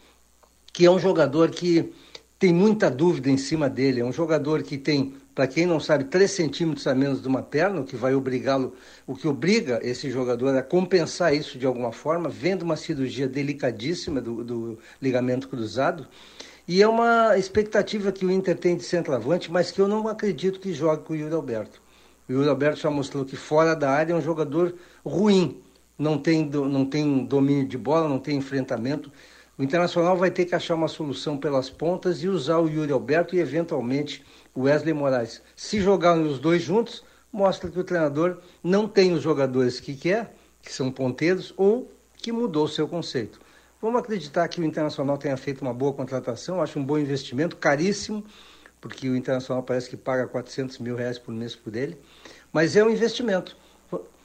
que é um jogador que tem muita dúvida em cima dele, é um jogador que tem para quem não sabe, 3 centímetros a menos de uma perna, o que vai obrigá-lo, o que obriga esse jogador a compensar isso de alguma forma, vendo uma cirurgia delicadíssima do, do ligamento cruzado. E é uma expectativa que o Inter tem de centroavante, mas que eu não acredito que jogue com o Yuri Alberto. O Yuri Alberto já mostrou que fora da área é um jogador ruim, não tem, não tem domínio de bola, não tem enfrentamento. O Internacional vai ter que achar uma solução pelas pontas e usar o Yuri Alberto e eventualmente Wesley Moraes. Se jogar os dois juntos, mostra que o treinador não tem os jogadores que quer, que são ponteiros, ou que mudou o seu conceito. Vamos acreditar que o Internacional tenha feito uma boa contratação, acho um bom investimento, caríssimo, porque o Internacional parece que paga 400 mil reais por mês por ele, mas é um investimento.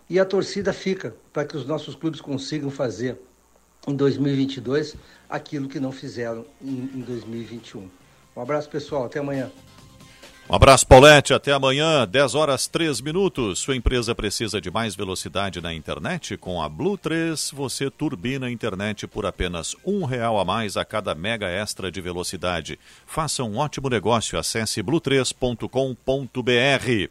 E a torcida fica para que os nossos clubes consigam fazer em 2022 aquilo que não fizeram em 2021. Um abraço, pessoal. Até amanhã. Um abraço, Paulette. Até amanhã, 10 horas 3 minutos. Sua empresa precisa de mais velocidade na internet? Com a Blue 3, você turbina a internet por apenas um real a mais a cada mega extra de velocidade. Faça um ótimo negócio. Acesse blue3.com.br.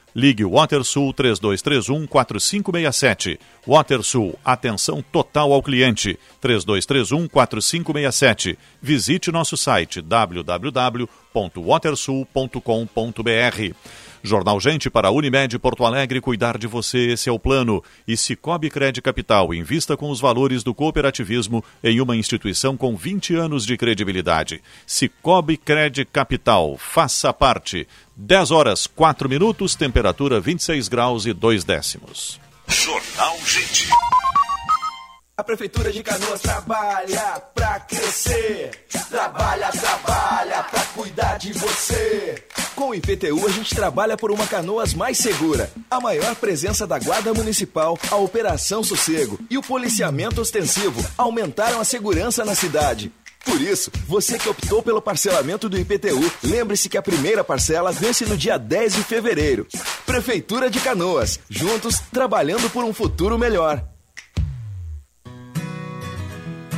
Ligue WaterSul 3231 4567. WaterSul, atenção total ao cliente. 3231 4567. Visite nosso site www.watersul.com.br. Jornal Gente para Unimed Porto Alegre, cuidar de você, esse é o plano. E Cicobi Cred Capital, invista com os valores do cooperativismo em uma instituição com 20 anos de credibilidade. Cicobi Cred Capital, faça parte. 10 horas 4 minutos, temperatura 26 graus e 2 décimos. Jornal Gente. A Prefeitura de Canoas trabalha pra crescer. Trabalha, trabalha pra cuidar de você. Com o IPTU, a gente trabalha por uma Canoas mais segura. A maior presença da Guarda Municipal, a Operação Sossego e o policiamento ostensivo aumentaram a segurança na cidade. Por isso, você que optou pelo parcelamento do IPTU, lembre-se que a primeira parcela vence no dia 10 de fevereiro. Prefeitura de Canoas, juntos trabalhando por um futuro melhor.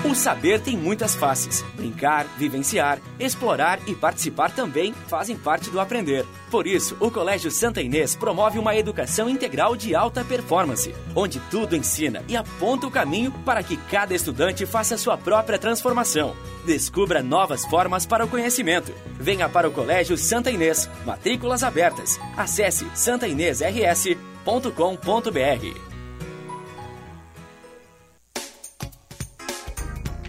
O saber tem muitas faces. Brincar, vivenciar, explorar e participar também fazem parte do aprender. Por isso, o Colégio Santa Inês promove uma educação integral de alta performance, onde tudo ensina e aponta o caminho para que cada estudante faça sua própria transformação. Descubra novas formas para o conhecimento. Venha para o Colégio Santa Inês. Matrículas abertas. Acesse santainêsrs.com.br.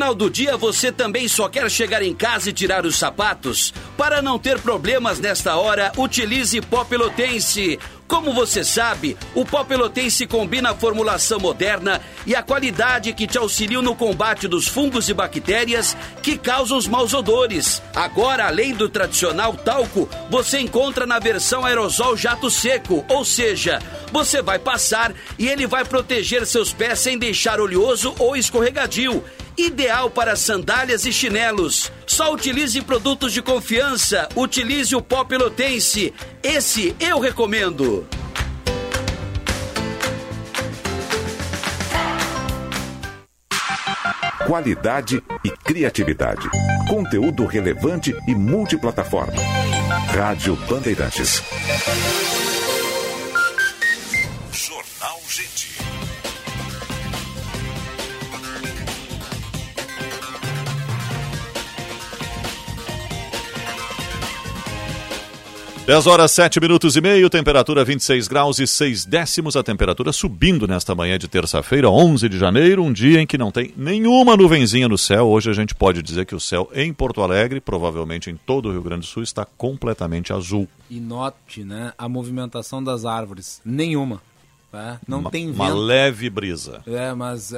Final do dia, você também só quer chegar em casa e tirar os sapatos? Para não ter problemas nesta hora, utilize pó pelotense. Como você sabe, o pó pelotense combina a formulação moderna e a qualidade que te auxiliam no combate dos fungos e bactérias que causam os maus odores. Agora, além do tradicional talco, você encontra na versão aerosol jato seco, ou seja, você vai passar e ele vai proteger seus pés sem deixar oleoso ou escorregadio ideal para sandálias e chinelos. Só utilize produtos de confiança. Utilize o pó pelotense. Esse eu recomendo. Qualidade e criatividade. Conteúdo relevante e multiplataforma. Rádio Bandeirantes. 10 horas 7 minutos e meio, temperatura 26 graus e 6 décimos, a temperatura subindo nesta manhã de terça-feira, 11 de janeiro, um dia em que não tem nenhuma nuvenzinha no céu. Hoje a gente pode dizer que o céu em Porto Alegre, provavelmente em todo o Rio Grande do Sul, está completamente azul. E note, né, a movimentação das árvores, nenhuma. É, não uma, tem vento. Uma leve brisa. É, mas uh,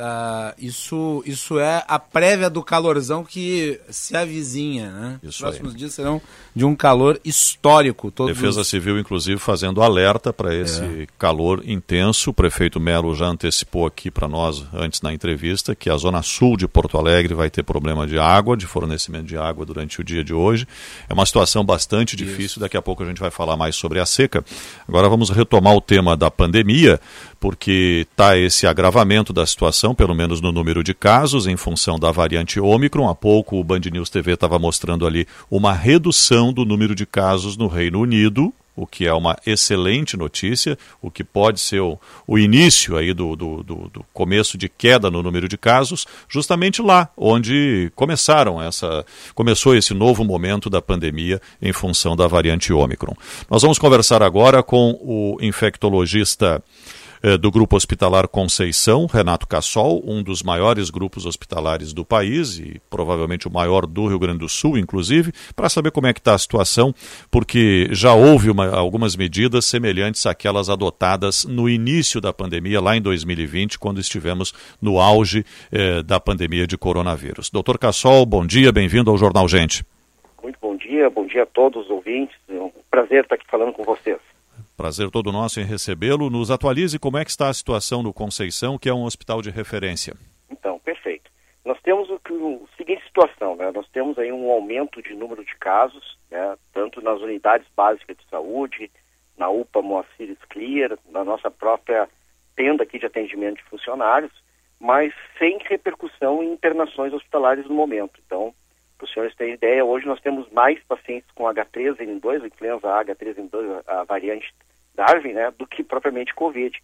isso, isso é a prévia do calorzão que se avizinha, né? Isso Os próximos aí. dias serão de um calor histórico. Todos Defesa os... Civil, inclusive, fazendo alerta para esse é. calor intenso. O prefeito Melo já antecipou aqui para nós, antes na entrevista, que a zona sul de Porto Alegre vai ter problema de água, de fornecimento de água durante o dia de hoje. É uma situação bastante difícil. Isso. Daqui a pouco a gente vai falar mais sobre a seca. Agora vamos retomar o tema da pandemia porque está esse agravamento da situação, pelo menos no número de casos, em função da variante Ômicron. Há pouco o Band News TV estava mostrando ali uma redução do número de casos no Reino Unido, o que é uma excelente notícia, o que pode ser o, o início aí do, do, do, do, começo de queda no número de casos, justamente lá, onde começaram essa, começou esse novo momento da pandemia em função da variante Ômicron. Nós vamos conversar agora com o infectologista do Grupo Hospitalar Conceição, Renato Cassol, um dos maiores grupos hospitalares do país e provavelmente o maior do Rio Grande do Sul, inclusive, para saber como é que está a situação, porque já houve uma, algumas medidas semelhantes àquelas adotadas no início da pandemia, lá em 2020, quando estivemos no auge eh, da pandemia de coronavírus. Doutor Cassol, bom dia, bem-vindo ao Jornal Gente. Muito bom dia, bom dia a todos os ouvintes, é um prazer estar aqui falando com vocês. Prazer todo nosso em recebê-lo. Nos atualize como é que está a situação no Conceição, que é um hospital de referência. Então, perfeito. Nós temos o, o seguinte situação, né? Nós temos aí um aumento de número de casos, né? Tanto nas unidades básicas de saúde, na UPA Moacir Clear, na nossa própria tenda aqui de atendimento de funcionários, mas sem repercussão em internações hospitalares no momento. Então, para os senhores terem ideia, hoje nós temos mais pacientes com H3N2, influenza H3N2, a variante Darwin, né, do que propriamente Covid.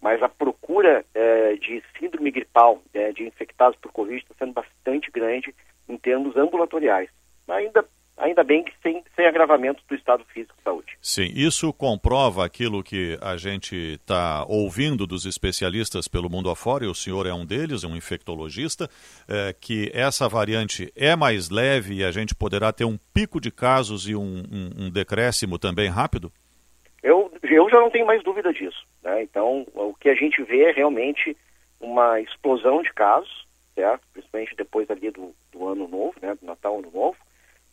Mas a procura eh, de síndrome gripal, eh, de infectados por Covid, está sendo bastante grande em termos ambulatoriais. Ainda ainda bem que sem, sem agravamento do estado físico de saúde. Sim, isso comprova aquilo que a gente está ouvindo dos especialistas pelo mundo afora, e o senhor é um deles, é um infectologista, é, que essa variante é mais leve e a gente poderá ter um pico de casos e um, um, um decréscimo também rápido? Eu, já não tenho mais dúvida disso. Né? Então, o que a gente vê é realmente uma explosão de casos, certo? principalmente depois ali do, do ano novo, né? do Natal, Ano Novo,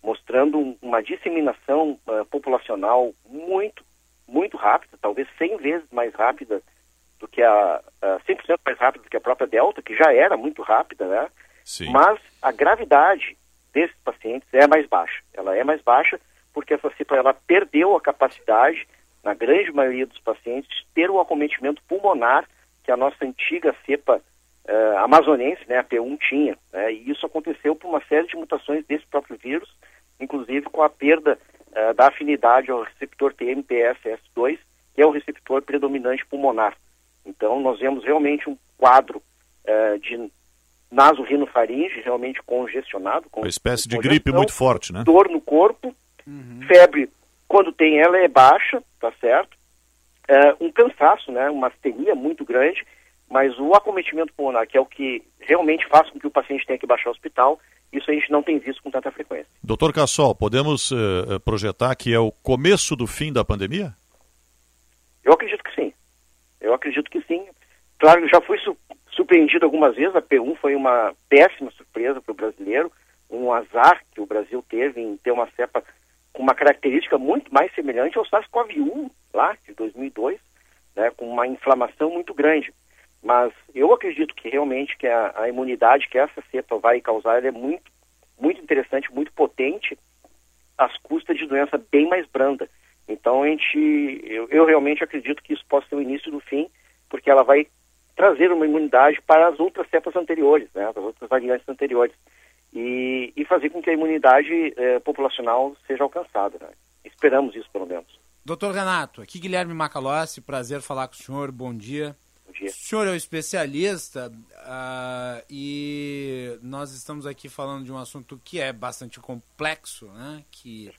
mostrando uma disseminação uh, populacional muito, muito rápida, talvez 100 vezes mais rápida do que a, uh, 100% mais rápida do que a própria Delta, que já era muito rápida, né? Sim. Mas a gravidade desses pacientes é mais baixa. Ela é mais baixa porque essa cepa ela perdeu a capacidade, na grande maioria dos pacientes, ter o acometimento pulmonar que a nossa antiga cepa uh, amazonense, né, a P1, tinha. Né? E isso aconteceu por uma série de mutações desse próprio vírus, inclusive com a perda uh, da afinidade ao receptor TMPSS2, que é o receptor predominante pulmonar. Então, nós vemos realmente um quadro uh, de nasorrinofaringe realmente congestionado. Com uma espécie de gripe muito forte, né? Dor no corpo, uhum. febre, quando tem ela, é baixa, tá certo? Uh, um cansaço, né? Uma astenia muito grande, mas o acometimento pulmonar, que é o que realmente faz com que o paciente tenha que baixar o hospital, isso a gente não tem visto com tanta frequência. Doutor Cassol, podemos uh, projetar que é o começo do fim da pandemia? Eu acredito que sim. Eu acredito que sim. Claro, já fui su surpreendido algumas vezes, a P1 foi uma péssima surpresa para o brasileiro, um azar que o Brasil teve em ter uma cepa uma característica muito mais semelhante ao SARS-CoV-1 lá de 2002, né, com uma inflamação muito grande. Mas eu acredito que realmente que a, a imunidade que essa cepa vai causar é muito, muito interessante, muito potente, às custas de doença bem mais branda. Então a gente, eu, eu realmente acredito que isso possa ser o início do fim, porque ela vai trazer uma imunidade para as outras cepas anteriores, né, as outras variantes anteriores, e, e fazer com que a imunidade eh, populacional seja alcançada. Né? Esperamos isso, pelo menos. Doutor Renato, aqui Guilherme Macalossi, prazer falar com o senhor, bom dia. Bom dia. O senhor é um especialista uh, e nós estamos aqui falando de um assunto que é bastante complexo, né? que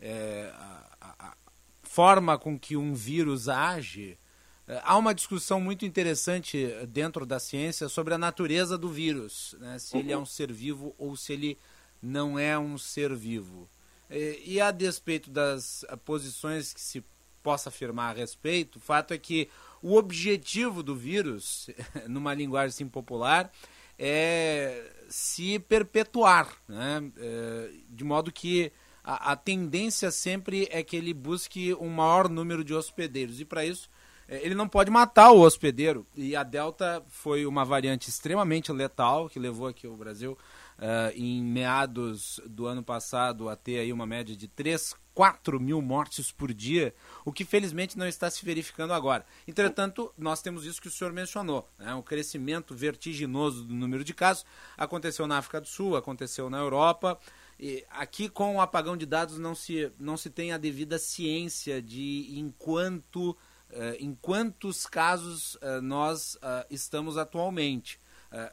é, a, a, forma com que um vírus age. Uh, há uma discussão muito interessante dentro da ciência sobre a natureza do vírus, né? se ele é um ser vivo ou se ele não é um ser vivo. E, e a despeito das posições que se possa afirmar a respeito, o fato é que o objetivo do vírus, numa linguagem assim popular, é se perpetuar, né? É, de modo que a, a, tendência sempre é que ele busque um maior número de hospedeiros. E para isso, é, ele não pode matar o hospedeiro. E a Delta foi uma variante extremamente letal que levou aqui o Brasil uh, em meados do ano passado a ter aí uma média de 3, 4 mil mortes por dia, o que felizmente não está se verificando agora. Entretanto, nós temos isso que o senhor mencionou, né? o crescimento vertiginoso do número de casos aconteceu na África do Sul, aconteceu na Europa, e aqui com o apagão de dados não se, não se tem a devida ciência de enquanto Uh, em quantos casos uh, nós uh, estamos atualmente.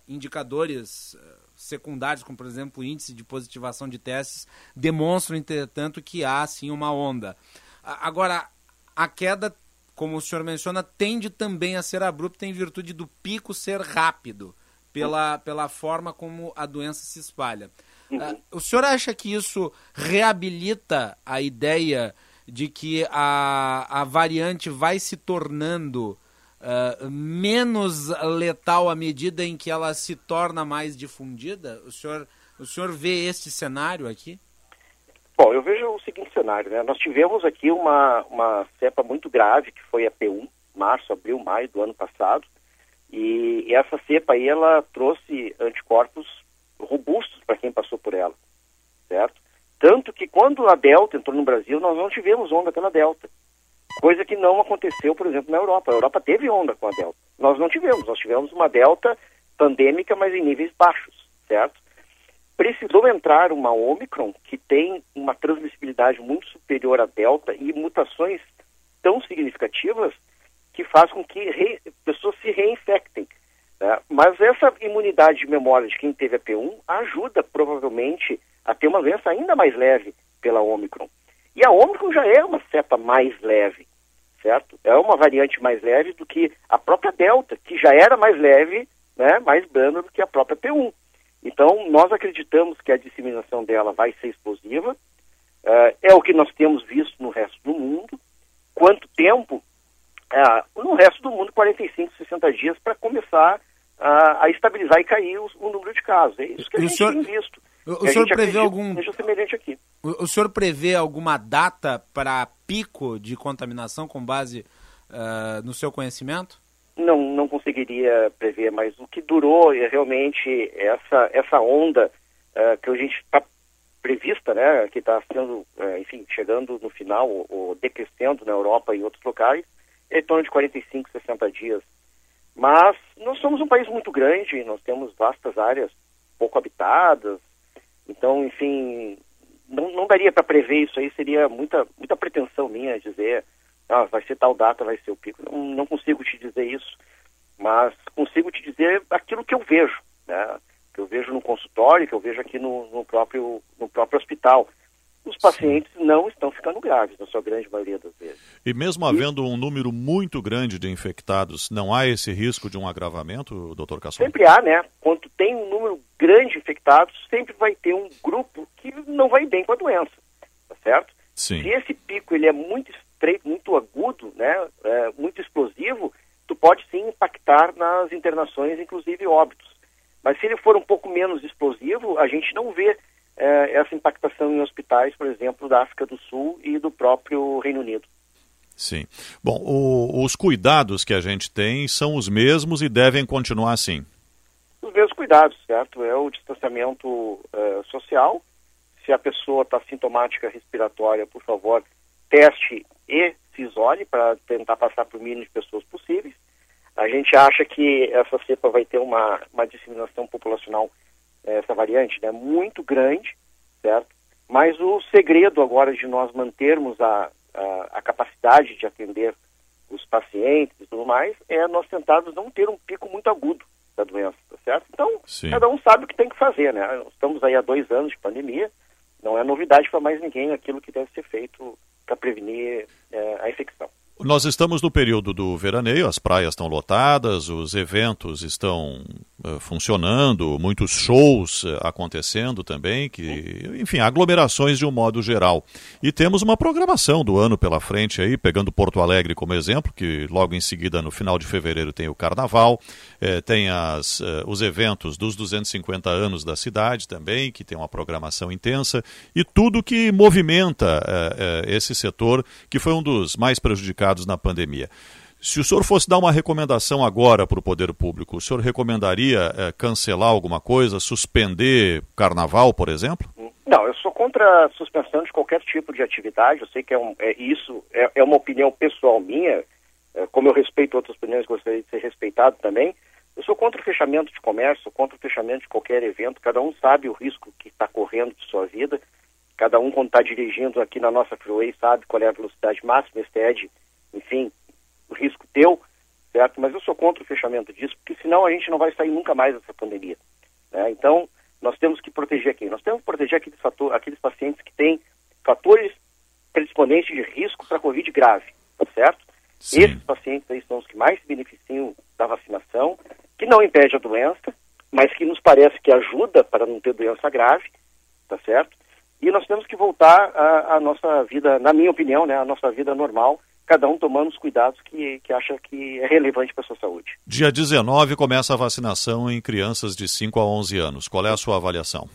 indicadores secundários, como por exemplo o índice de positivação de testes, demonstram, entretanto, que há sim uma onda. Agora, a queda, como o senhor menciona, tende também a ser abrupta em virtude do pico ser rápido, pela, pela forma como a doença se espalha. Uhum. O senhor acha que isso reabilita a ideia de que a, a variante vai se tornando uh, menos letal à medida em que ela se torna mais difundida? O senhor, o senhor vê este cenário aqui? Bom, eu vejo o seguinte cenário, né? Nós tivemos aqui uma, uma cepa muito grave, que foi a P1, março, abril, maio do ano passado, e, essa cepa aí, ela trouxe anticorpos robustos para quem passou por ela, certo? Tanto que quando a Delta entrou no Brasil, nós não tivemos onda pela Delta. Coisa que não aconteceu, por exemplo, na Europa. A Europa teve onda com a Delta. Nós não tivemos. Nós tivemos uma Delta pandêmica, mas em níveis baixos, certo? Precisou entrar uma Omicron que tem uma transmissibilidade muito superior à Delta e mutações tão significativas que faz com que re... pessoas se reinfectem. Né? Mas essa imunidade de memória de quem teve a P1 ajuda provavelmente a ter uma doença ainda mais leve pela Omicron. E a Omicron já é uma cepa mais leve, certo? É uma variante mais leve do que a própria Delta, que já era mais leve, né, mais branda do que a própria P1. Então, nós acreditamos que a disseminação dela vai ser explosiva. Uh, é o que nós temos visto no resto do mundo. Quanto tempo? Uh, no resto do mundo, 45, 60 dias para começar uh, a estabilizar e cair o, o, número de casos. É isso que a gente senhor... tem visto. O, o senhor prevê algum. Semelhante aqui. O, o senhor prevê alguma data para pico de contaminação com base uh, no seu conhecimento? Não, não conseguiria prever, mas o que durou é realmente essa, essa onda uh, que a gente está prevista, né, que está sendo, uh, enfim, chegando no final ou, ou decrescendo na Europa e em outros locais, é em torno de 45, 60 dias. Mas nós somos um país muito grande, nós temos vastas áreas pouco habitadas, então, enfim, não, não daria para prever isso aí, seria muita, muita pretensão minha dizer, ah, vai ser tal data, vai ser o pico. Não, não consigo te dizer isso, mas consigo te dizer aquilo que eu vejo, né? Que eu vejo no consultório, que eu vejo aqui no, no próprio, no próprio hospital os pacientes Sim. não estão ficando graves, na sua grande maioria das vezes. E mesmo havendo um número muito grande de infectados, não há esse risco de um agravamento, doutor Casson? Sempre há, né? Quando tem um número grande de infectados, sempre vai ter um grupo que não vai bem com a doença, tá certo? Sim. Se esse pico ele é muito estreito, muito agudo, né, é, muito explosivo, tu pode sim impactar nas internações, inclusive óbitos. Mas se ele for um pouco menos explosivo, a gente não vê é, essa impactação em hospitais, por exemplo, da África do Sul e do próprio Reino Unido. Sim. Bom, o, os cuidados que a gente tem são os mesmos e devem continuar assim. Os mesmos cuidados, certo? É o distanciamento uh, social. Se a pessoa está sintomática respiratória, por favor, teste e se isole para tentar passar para o mínimo de pessoas possíveis. A gente acha que essa cepa vai ter uma, uma disseminação populacional essa variante, né, muito grande, certo? Mas o segredo agora de nós mantermos a, a, a capacidade de atender os pacientes e tudo mais é nós tentarmos não ter um pico muito agudo da doença, certo? Então, Sim. cada um sabe o que tem que fazer, né? Estamos aí há dois anos de pandemia, não é novidade para mais ninguém aquilo que deve ser feito para prevenir é, a infecção. Nós estamos no período do veraneio, as praias estão lotadas, os eventos estão funcionando, muitos shows uh, acontecendo também, que, enfim, aglomerações de um modo geral. E temos uma programação do ano pela frente aí, pegando Porto Alegre como exemplo, que logo em seguida, no final de fevereiro, tem o Carnaval, eh, tem as, os eventos dos 250 anos da cidade também, que tem uma programação intensa, e tudo que movimenta esse setor, que foi um dos mais prejudicados na pandemia. Se o senhor fosse dar uma recomendação agora para o poder público, o senhor recomendaria é, cancelar alguma coisa, suspender carnaval, por exemplo? Não, eu sou contra a suspensão de qualquer tipo de atividade. Eu sei que é, um, é isso é, é, uma opinião pessoal minha, é, como eu respeito outras opiniões, gostaria de ser respeitado também. Eu sou contra o fechamento de comércio, contra o fechamento de qualquer evento. Cada um sabe o risco que está correndo de sua vida. Cada um, quando está dirigindo aqui na nossa freeway, sabe qual é a velocidade máxima, excede enfim, o risco teu, certo? Mas eu sou contra o fechamento disso, porque senão a gente não vai sair nunca mais dessa pandemia. Né? Então, nós temos que proteger quem? Nós temos que proteger aqueles, fator, aqueles pacientes que têm fatores predisponentes de risco para Covid grave, tá certo? Sim. Esses pacientes aí são os que mais se beneficiam da vacinação, que não impede a doença, mas que nos parece que ajuda para não ter doença grave, tá certo? E nós temos que voltar à nossa vida, na minha opinião, né, a nossa vida normal, cada um tomando os cuidados que, que acha que é relevante para a sua saúde. Dia 19 começa a vacinação em crianças de 5 a 11 anos. Qual é a sua avaliação?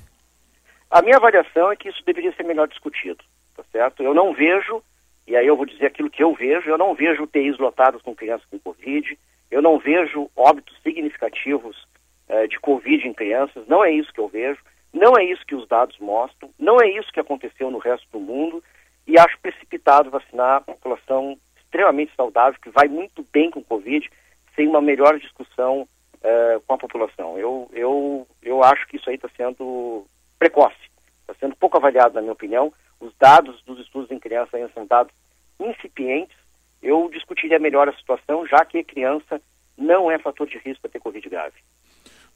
A minha avaliação é que isso deveria ser melhor discutido, tá certo? Eu não vejo, e aí eu vou dizer aquilo que eu vejo, eu não vejo UTIs lotados com crianças com Covid, eu não vejo óbitos significativos eh, de Covid em crianças, não é isso que eu vejo, não é isso que os dados mostram, não é isso que aconteceu no resto do mundo, e acho precipitado vacinar a população extremamente saudável, que vai muito bem com Covid, sem uma melhor discussão eh, com a população. Eu, eu, eu acho que isso aí está sendo precoce, está sendo pouco avaliado, na minha opinião. Os dados dos estudos em criança ainda são dados incipientes. Eu discutiria melhor a situação, já que criança não é fator de risco para ter Covid grave.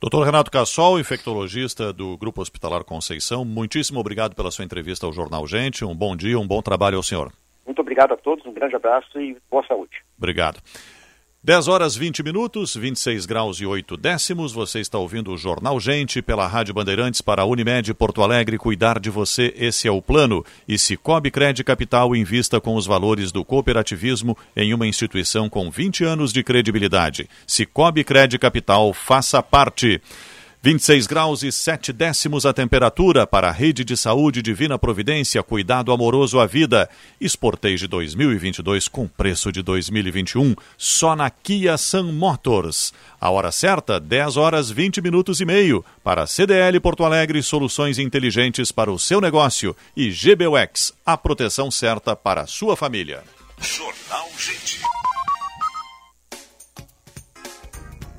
Doutor Renato Cassol, infectologista do Grupo Hospitalar Conceição, muitíssimo obrigado pela sua entrevista ao Jornal Gente. Um bom dia, um bom trabalho ao senhor. Muito obrigado a todos, um grande abraço e boa saúde. Obrigado. 10 horas 20 minutos, 26 graus e 8 décimos. Você está ouvindo o Jornal Gente pela Rádio Bandeirantes para a Unimed Porto Alegre. Cuidar de você, esse é o plano. E Cicobi Cred Capital invista com os valores do cooperativismo em uma instituição com 20 anos de credibilidade. Cicobi Cred Capital, faça parte. 26 graus e 7 décimos a temperatura para a Rede de Saúde Divina Providência, cuidado amoroso à vida. Sportage 2022 com preço de 2021, só na Kia Sun Motors. A hora certa, 10 horas 20 minutos e meio. Para CDL Porto Alegre, soluções inteligentes para o seu negócio. E GBUX, a proteção certa para a sua família. Jornal Gente.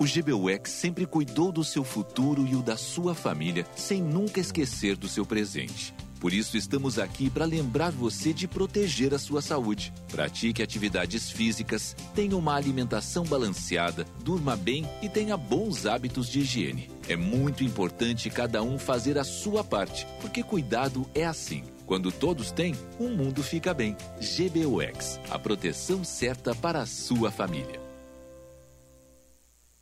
O GBUX sempre cuidou do seu futuro e o da sua família, sem nunca esquecer do seu presente. Por isso, estamos aqui para lembrar você de proteger a sua saúde. Pratique atividades físicas, tenha uma alimentação balanceada, durma bem e tenha bons hábitos de higiene. É muito importante cada um fazer a sua parte, porque cuidado é assim. Quando todos têm, o mundo fica bem. GBUX, a proteção certa para a sua família.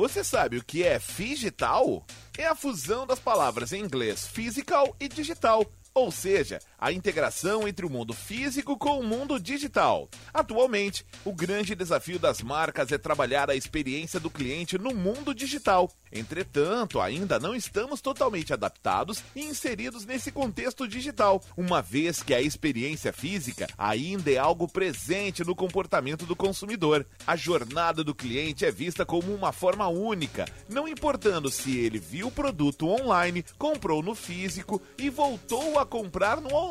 Você sabe o que é digital? É a fusão das palavras em inglês physical e digital, ou seja, a integração entre o mundo físico com o mundo digital. Atualmente, o grande desafio das marcas é trabalhar a experiência do cliente no mundo digital. Entretanto, ainda não estamos totalmente adaptados e inseridos nesse contexto digital, uma vez que a experiência física ainda é algo presente no comportamento do consumidor. A jornada do cliente é vista como uma forma única, não importando se ele viu o produto online, comprou no físico e voltou a comprar no online,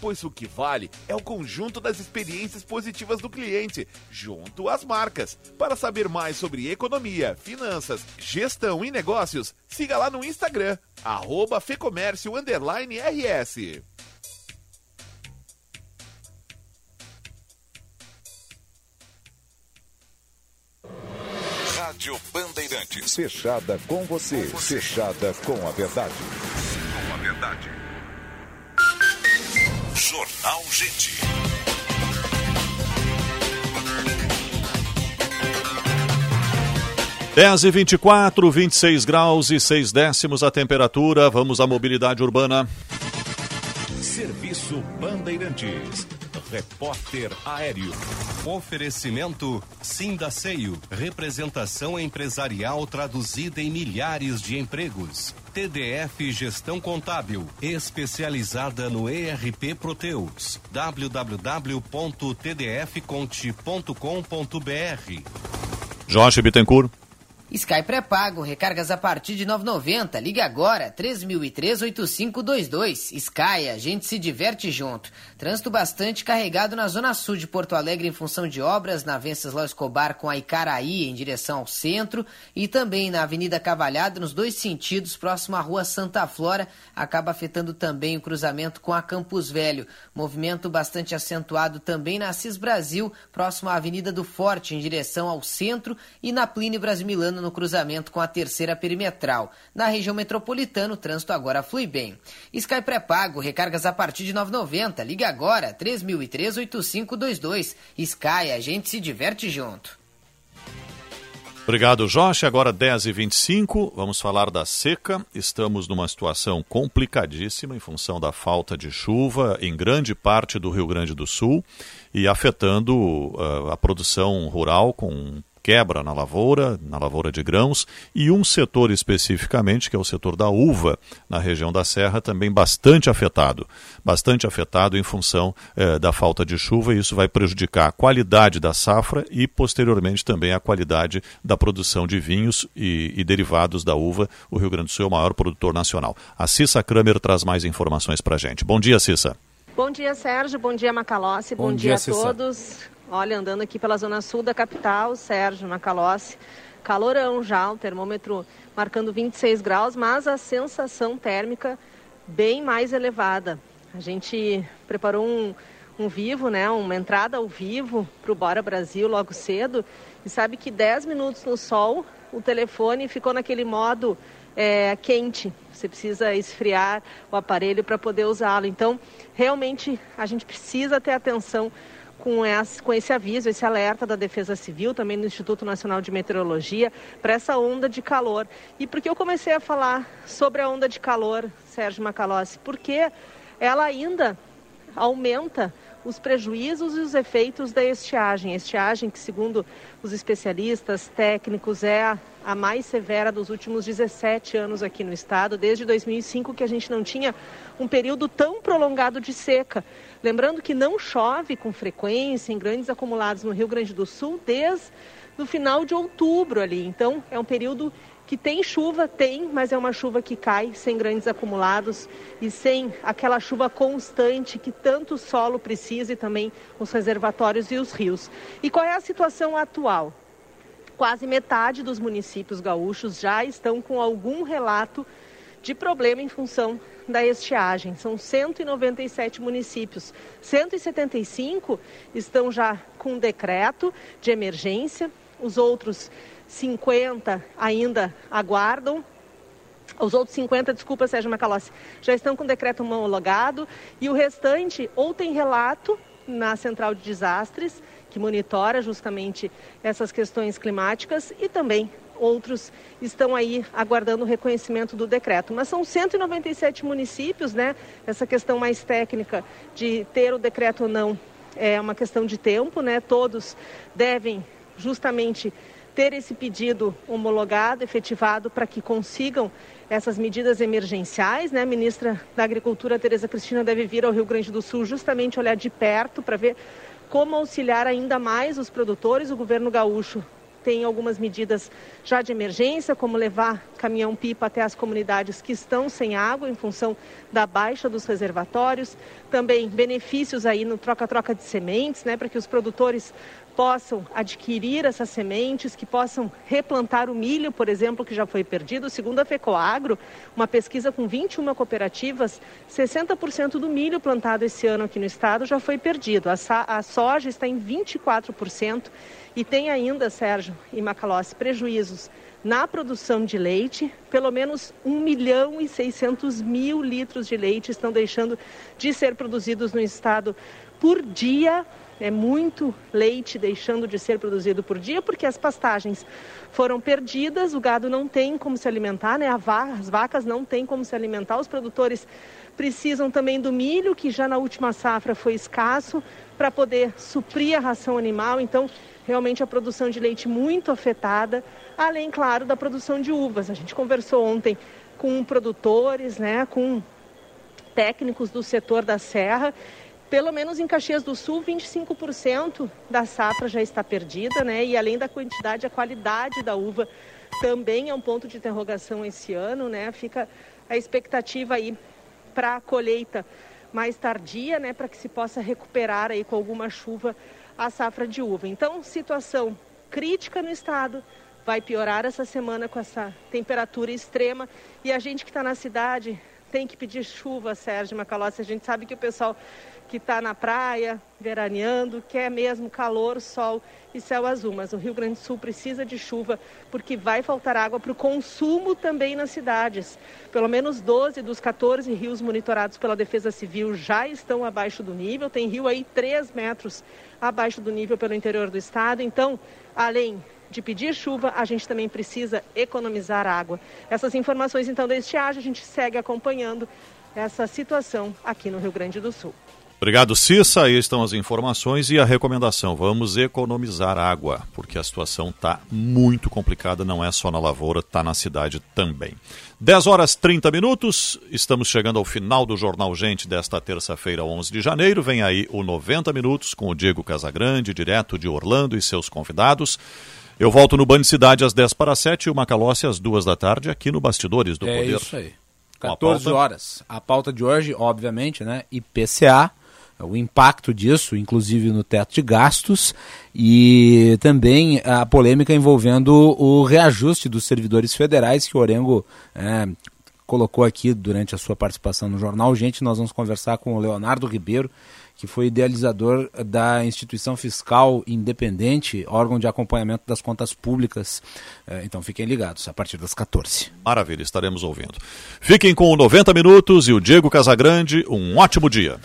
pois o que vale é o conjunto das experiências positivas do cliente, junto às marcas. Para saber mais sobre economia, finanças, gestão e negócios, siga lá no Instagram, arroba Fecomércio RS. Rádio Bandeirantes. Fechada com você. Fechada com a verdade. Com a verdade. Jornal Gente. 10 e 24, 26 graus e 6 décimos a temperatura. Vamos à mobilidade urbana. Serviço Bandeirantes. Repórter Aéreo. Oferecimento Sindaceio. Representação empresarial traduzida em milhares de empregos. TDF Gestão Contábil. Especializada no ERP Proteus. www.tdfconte.com.br Jorge Bittencourt. Sky pré-pago, recargas a partir de 9,90. Ligue agora, 3003-8522. Sky, a gente se diverte junto. Trânsito bastante carregado na zona sul de Porto Alegre em função de obras na Venceslau Escobar com a Icaraí em direção ao centro e também na Avenida Cavalhada nos dois sentidos, próximo à Rua Santa Flora, acaba afetando também o cruzamento com a Campus Velho. Movimento bastante acentuado também na Assis Brasil, próximo à Avenida do Forte em direção ao centro e na Plínio Brasimilano no cruzamento com a terceira perimetral. Na região metropolitana, o trânsito agora flui bem. Sky pré-pago, recargas a partir de 9,90. Ligue agora, 3003-8522. Sky, a gente se diverte junto. Obrigado, Jorge. Agora 10h25, vamos falar da seca. Estamos numa situação complicadíssima em função da falta de chuva em grande parte do Rio Grande do Sul e afetando uh, a produção rural com quebra na lavoura, na lavoura de grãos, e um setor especificamente, que é o setor da uva, na região da Serra, também bastante afetado. Bastante afetado em função eh, da falta de chuva, e isso vai prejudicar a qualidade da safra e, posteriormente, também a qualidade da produção de vinhos e, e derivados da uva. O Rio Grande do Sul é o maior produtor nacional. A Cissa Kramer traz mais informações para a gente. Bom dia, Cissa. Bom dia, Sérgio. Bom dia, Macalossi. Bom, Bom dia, dia, a todos. Olha, andando aqui pela zona sul da capital, Sérgio Macalossi, calorão já, o termômetro marcando 26 graus, mas a sensação térmica bem mais elevada. A gente preparou um, um vivo, né, uma entrada ao vivo para o Bora Brasil logo cedo e sabe que 10 minutos no sol o telefone ficou naquele modo é, quente. Você precisa esfriar o aparelho para poder usá-lo. Então, realmente, a gente precisa ter atenção com esse, com esse aviso, esse alerta da Defesa Civil, também do Instituto Nacional de Meteorologia, para essa onda de calor. E por que eu comecei a falar sobre a onda de calor, Sérgio Macalossi? Porque ela ainda aumenta os prejuízos e os efeitos da estiagem. Estiagem que, segundo os especialistas técnicos, é a, a mais severa dos últimos 17 anos aqui no estado, desde 2005 que a gente não tinha um período tão prolongado de seca. Lembrando que não chove com frequência em grandes acumulados no Rio Grande do Sul desde o final de outubro ali. Então, é um período que tem chuva, tem, mas é uma chuva que cai sem grandes acumulados e sem aquela chuva constante que tanto o solo precisa e também os reservatórios e os rios. E qual é a situação atual? Quase metade dos municípios gaúchos já estão com algum relato de problema em função da estiagem. São 197 municípios. 175 estão já com decreto de emergência. Os outros 50 ainda aguardam. Os outros 50, desculpa, Sérgio Macalossi, já estão com decreto homologado e o restante ou tem relato na central de desastres, que monitora justamente essas questões climáticas, e também outros estão aí aguardando o reconhecimento do decreto. Mas são 197 municípios, né? Essa questão mais técnica de ter o decreto ou não é uma questão de tempo, né? Todos devem justamente ter esse pedido homologado, efetivado, para que consigam essas medidas emergenciais. Né? A ministra da Agricultura, Tereza Cristina, deve vir ao Rio Grande do Sul justamente olhar de perto para ver como auxiliar ainda mais os produtores. O governo gaúcho tem algumas medidas já de emergência, como levar caminhão-pipa até as comunidades que estão sem água em função da baixa dos reservatórios. Também benefícios aí no troca-troca de sementes, né, para que os produtores possam adquirir essas sementes, que possam replantar o milho, por exemplo, que já foi perdido. Segundo a FECOAGRO, uma pesquisa com 21 cooperativas, 60% do milho plantado esse ano aqui no estado já foi perdido. A, soja está em 24% e tem ainda, Sérgio e Macalossi, prejuízos na produção de leite, pelo menos 1 milhão e 600 mil litros de leite estão deixando de ser produzidos no estado por dia é muito leite deixando de ser produzido por dia, porque as pastagens foram perdidas, o gado não tem como se alimentar, né? as vacas não têm como se alimentar, os produtores precisam também do milho, que já na última safra foi escasso, para poder suprir a ração animal. Então, realmente a produção de leite muito afetada, além, claro, da produção de uvas. A gente conversou ontem com produtores, né, com técnicos do setor da serra. Pelo menos em Caxias do Sul, 25% da safra já está perdida, né? E além da quantidade, a qualidade da uva também é um ponto de interrogação esse ano, né? Fica a expectativa aí para a colheita mais tardia, né, para que se possa recuperar aí com alguma chuva a safra de uva. Então, situação crítica no estado, vai piorar essa semana com essa temperatura extrema e a gente que está na cidade tem que pedir chuva, Sérgio Macalossi. A gente sabe que o pessoal que está na praia, veraneando, quer mesmo calor, sol e céu azul. Mas o Rio Grande do Sul precisa de chuva porque vai faltar água para o consumo também nas cidades. Pelo menos 12 dos 14 rios monitorados pela Defesa Civil já estão abaixo do nível. Tem rio aí 3 metros abaixo do nível pelo interior do estado. Então, além de pedir chuva, a gente também precisa economizar água. Essas informações, então, da estiagem, a gente segue acompanhando essa situação aqui no Rio Grande do Sul. Obrigado, Cissa. Aí estão as informações e a recomendação. Vamos economizar água, porque a situação está muito complicada, não é só na lavoura, está na cidade também. 10 horas 30 minutos, estamos chegando ao final do Jornal Gente desta terça-feira, 11 de janeiro. Vem aí o 90 Minutos com o Diego Casagrande, direto de Orlando e seus convidados. Eu volto no Band Cidade às 10 para 7 e o Macalossi às 2 da tarde aqui no Bastidores do é Poder. É isso aí. 14 horas. A pauta de hoje, obviamente, né? IPCA o impacto disso, inclusive no teto de gastos, e também a polêmica envolvendo o reajuste dos servidores federais que o Orengo é, colocou aqui durante a sua participação no jornal. Gente, nós vamos conversar com o Leonardo Ribeiro, que foi idealizador da instituição fiscal independente, órgão de acompanhamento das contas públicas. É, então fiquem ligados a partir das 14. Maravilha, estaremos ouvindo. Fiquem com 90 minutos e o Diego Casagrande. Um ótimo dia.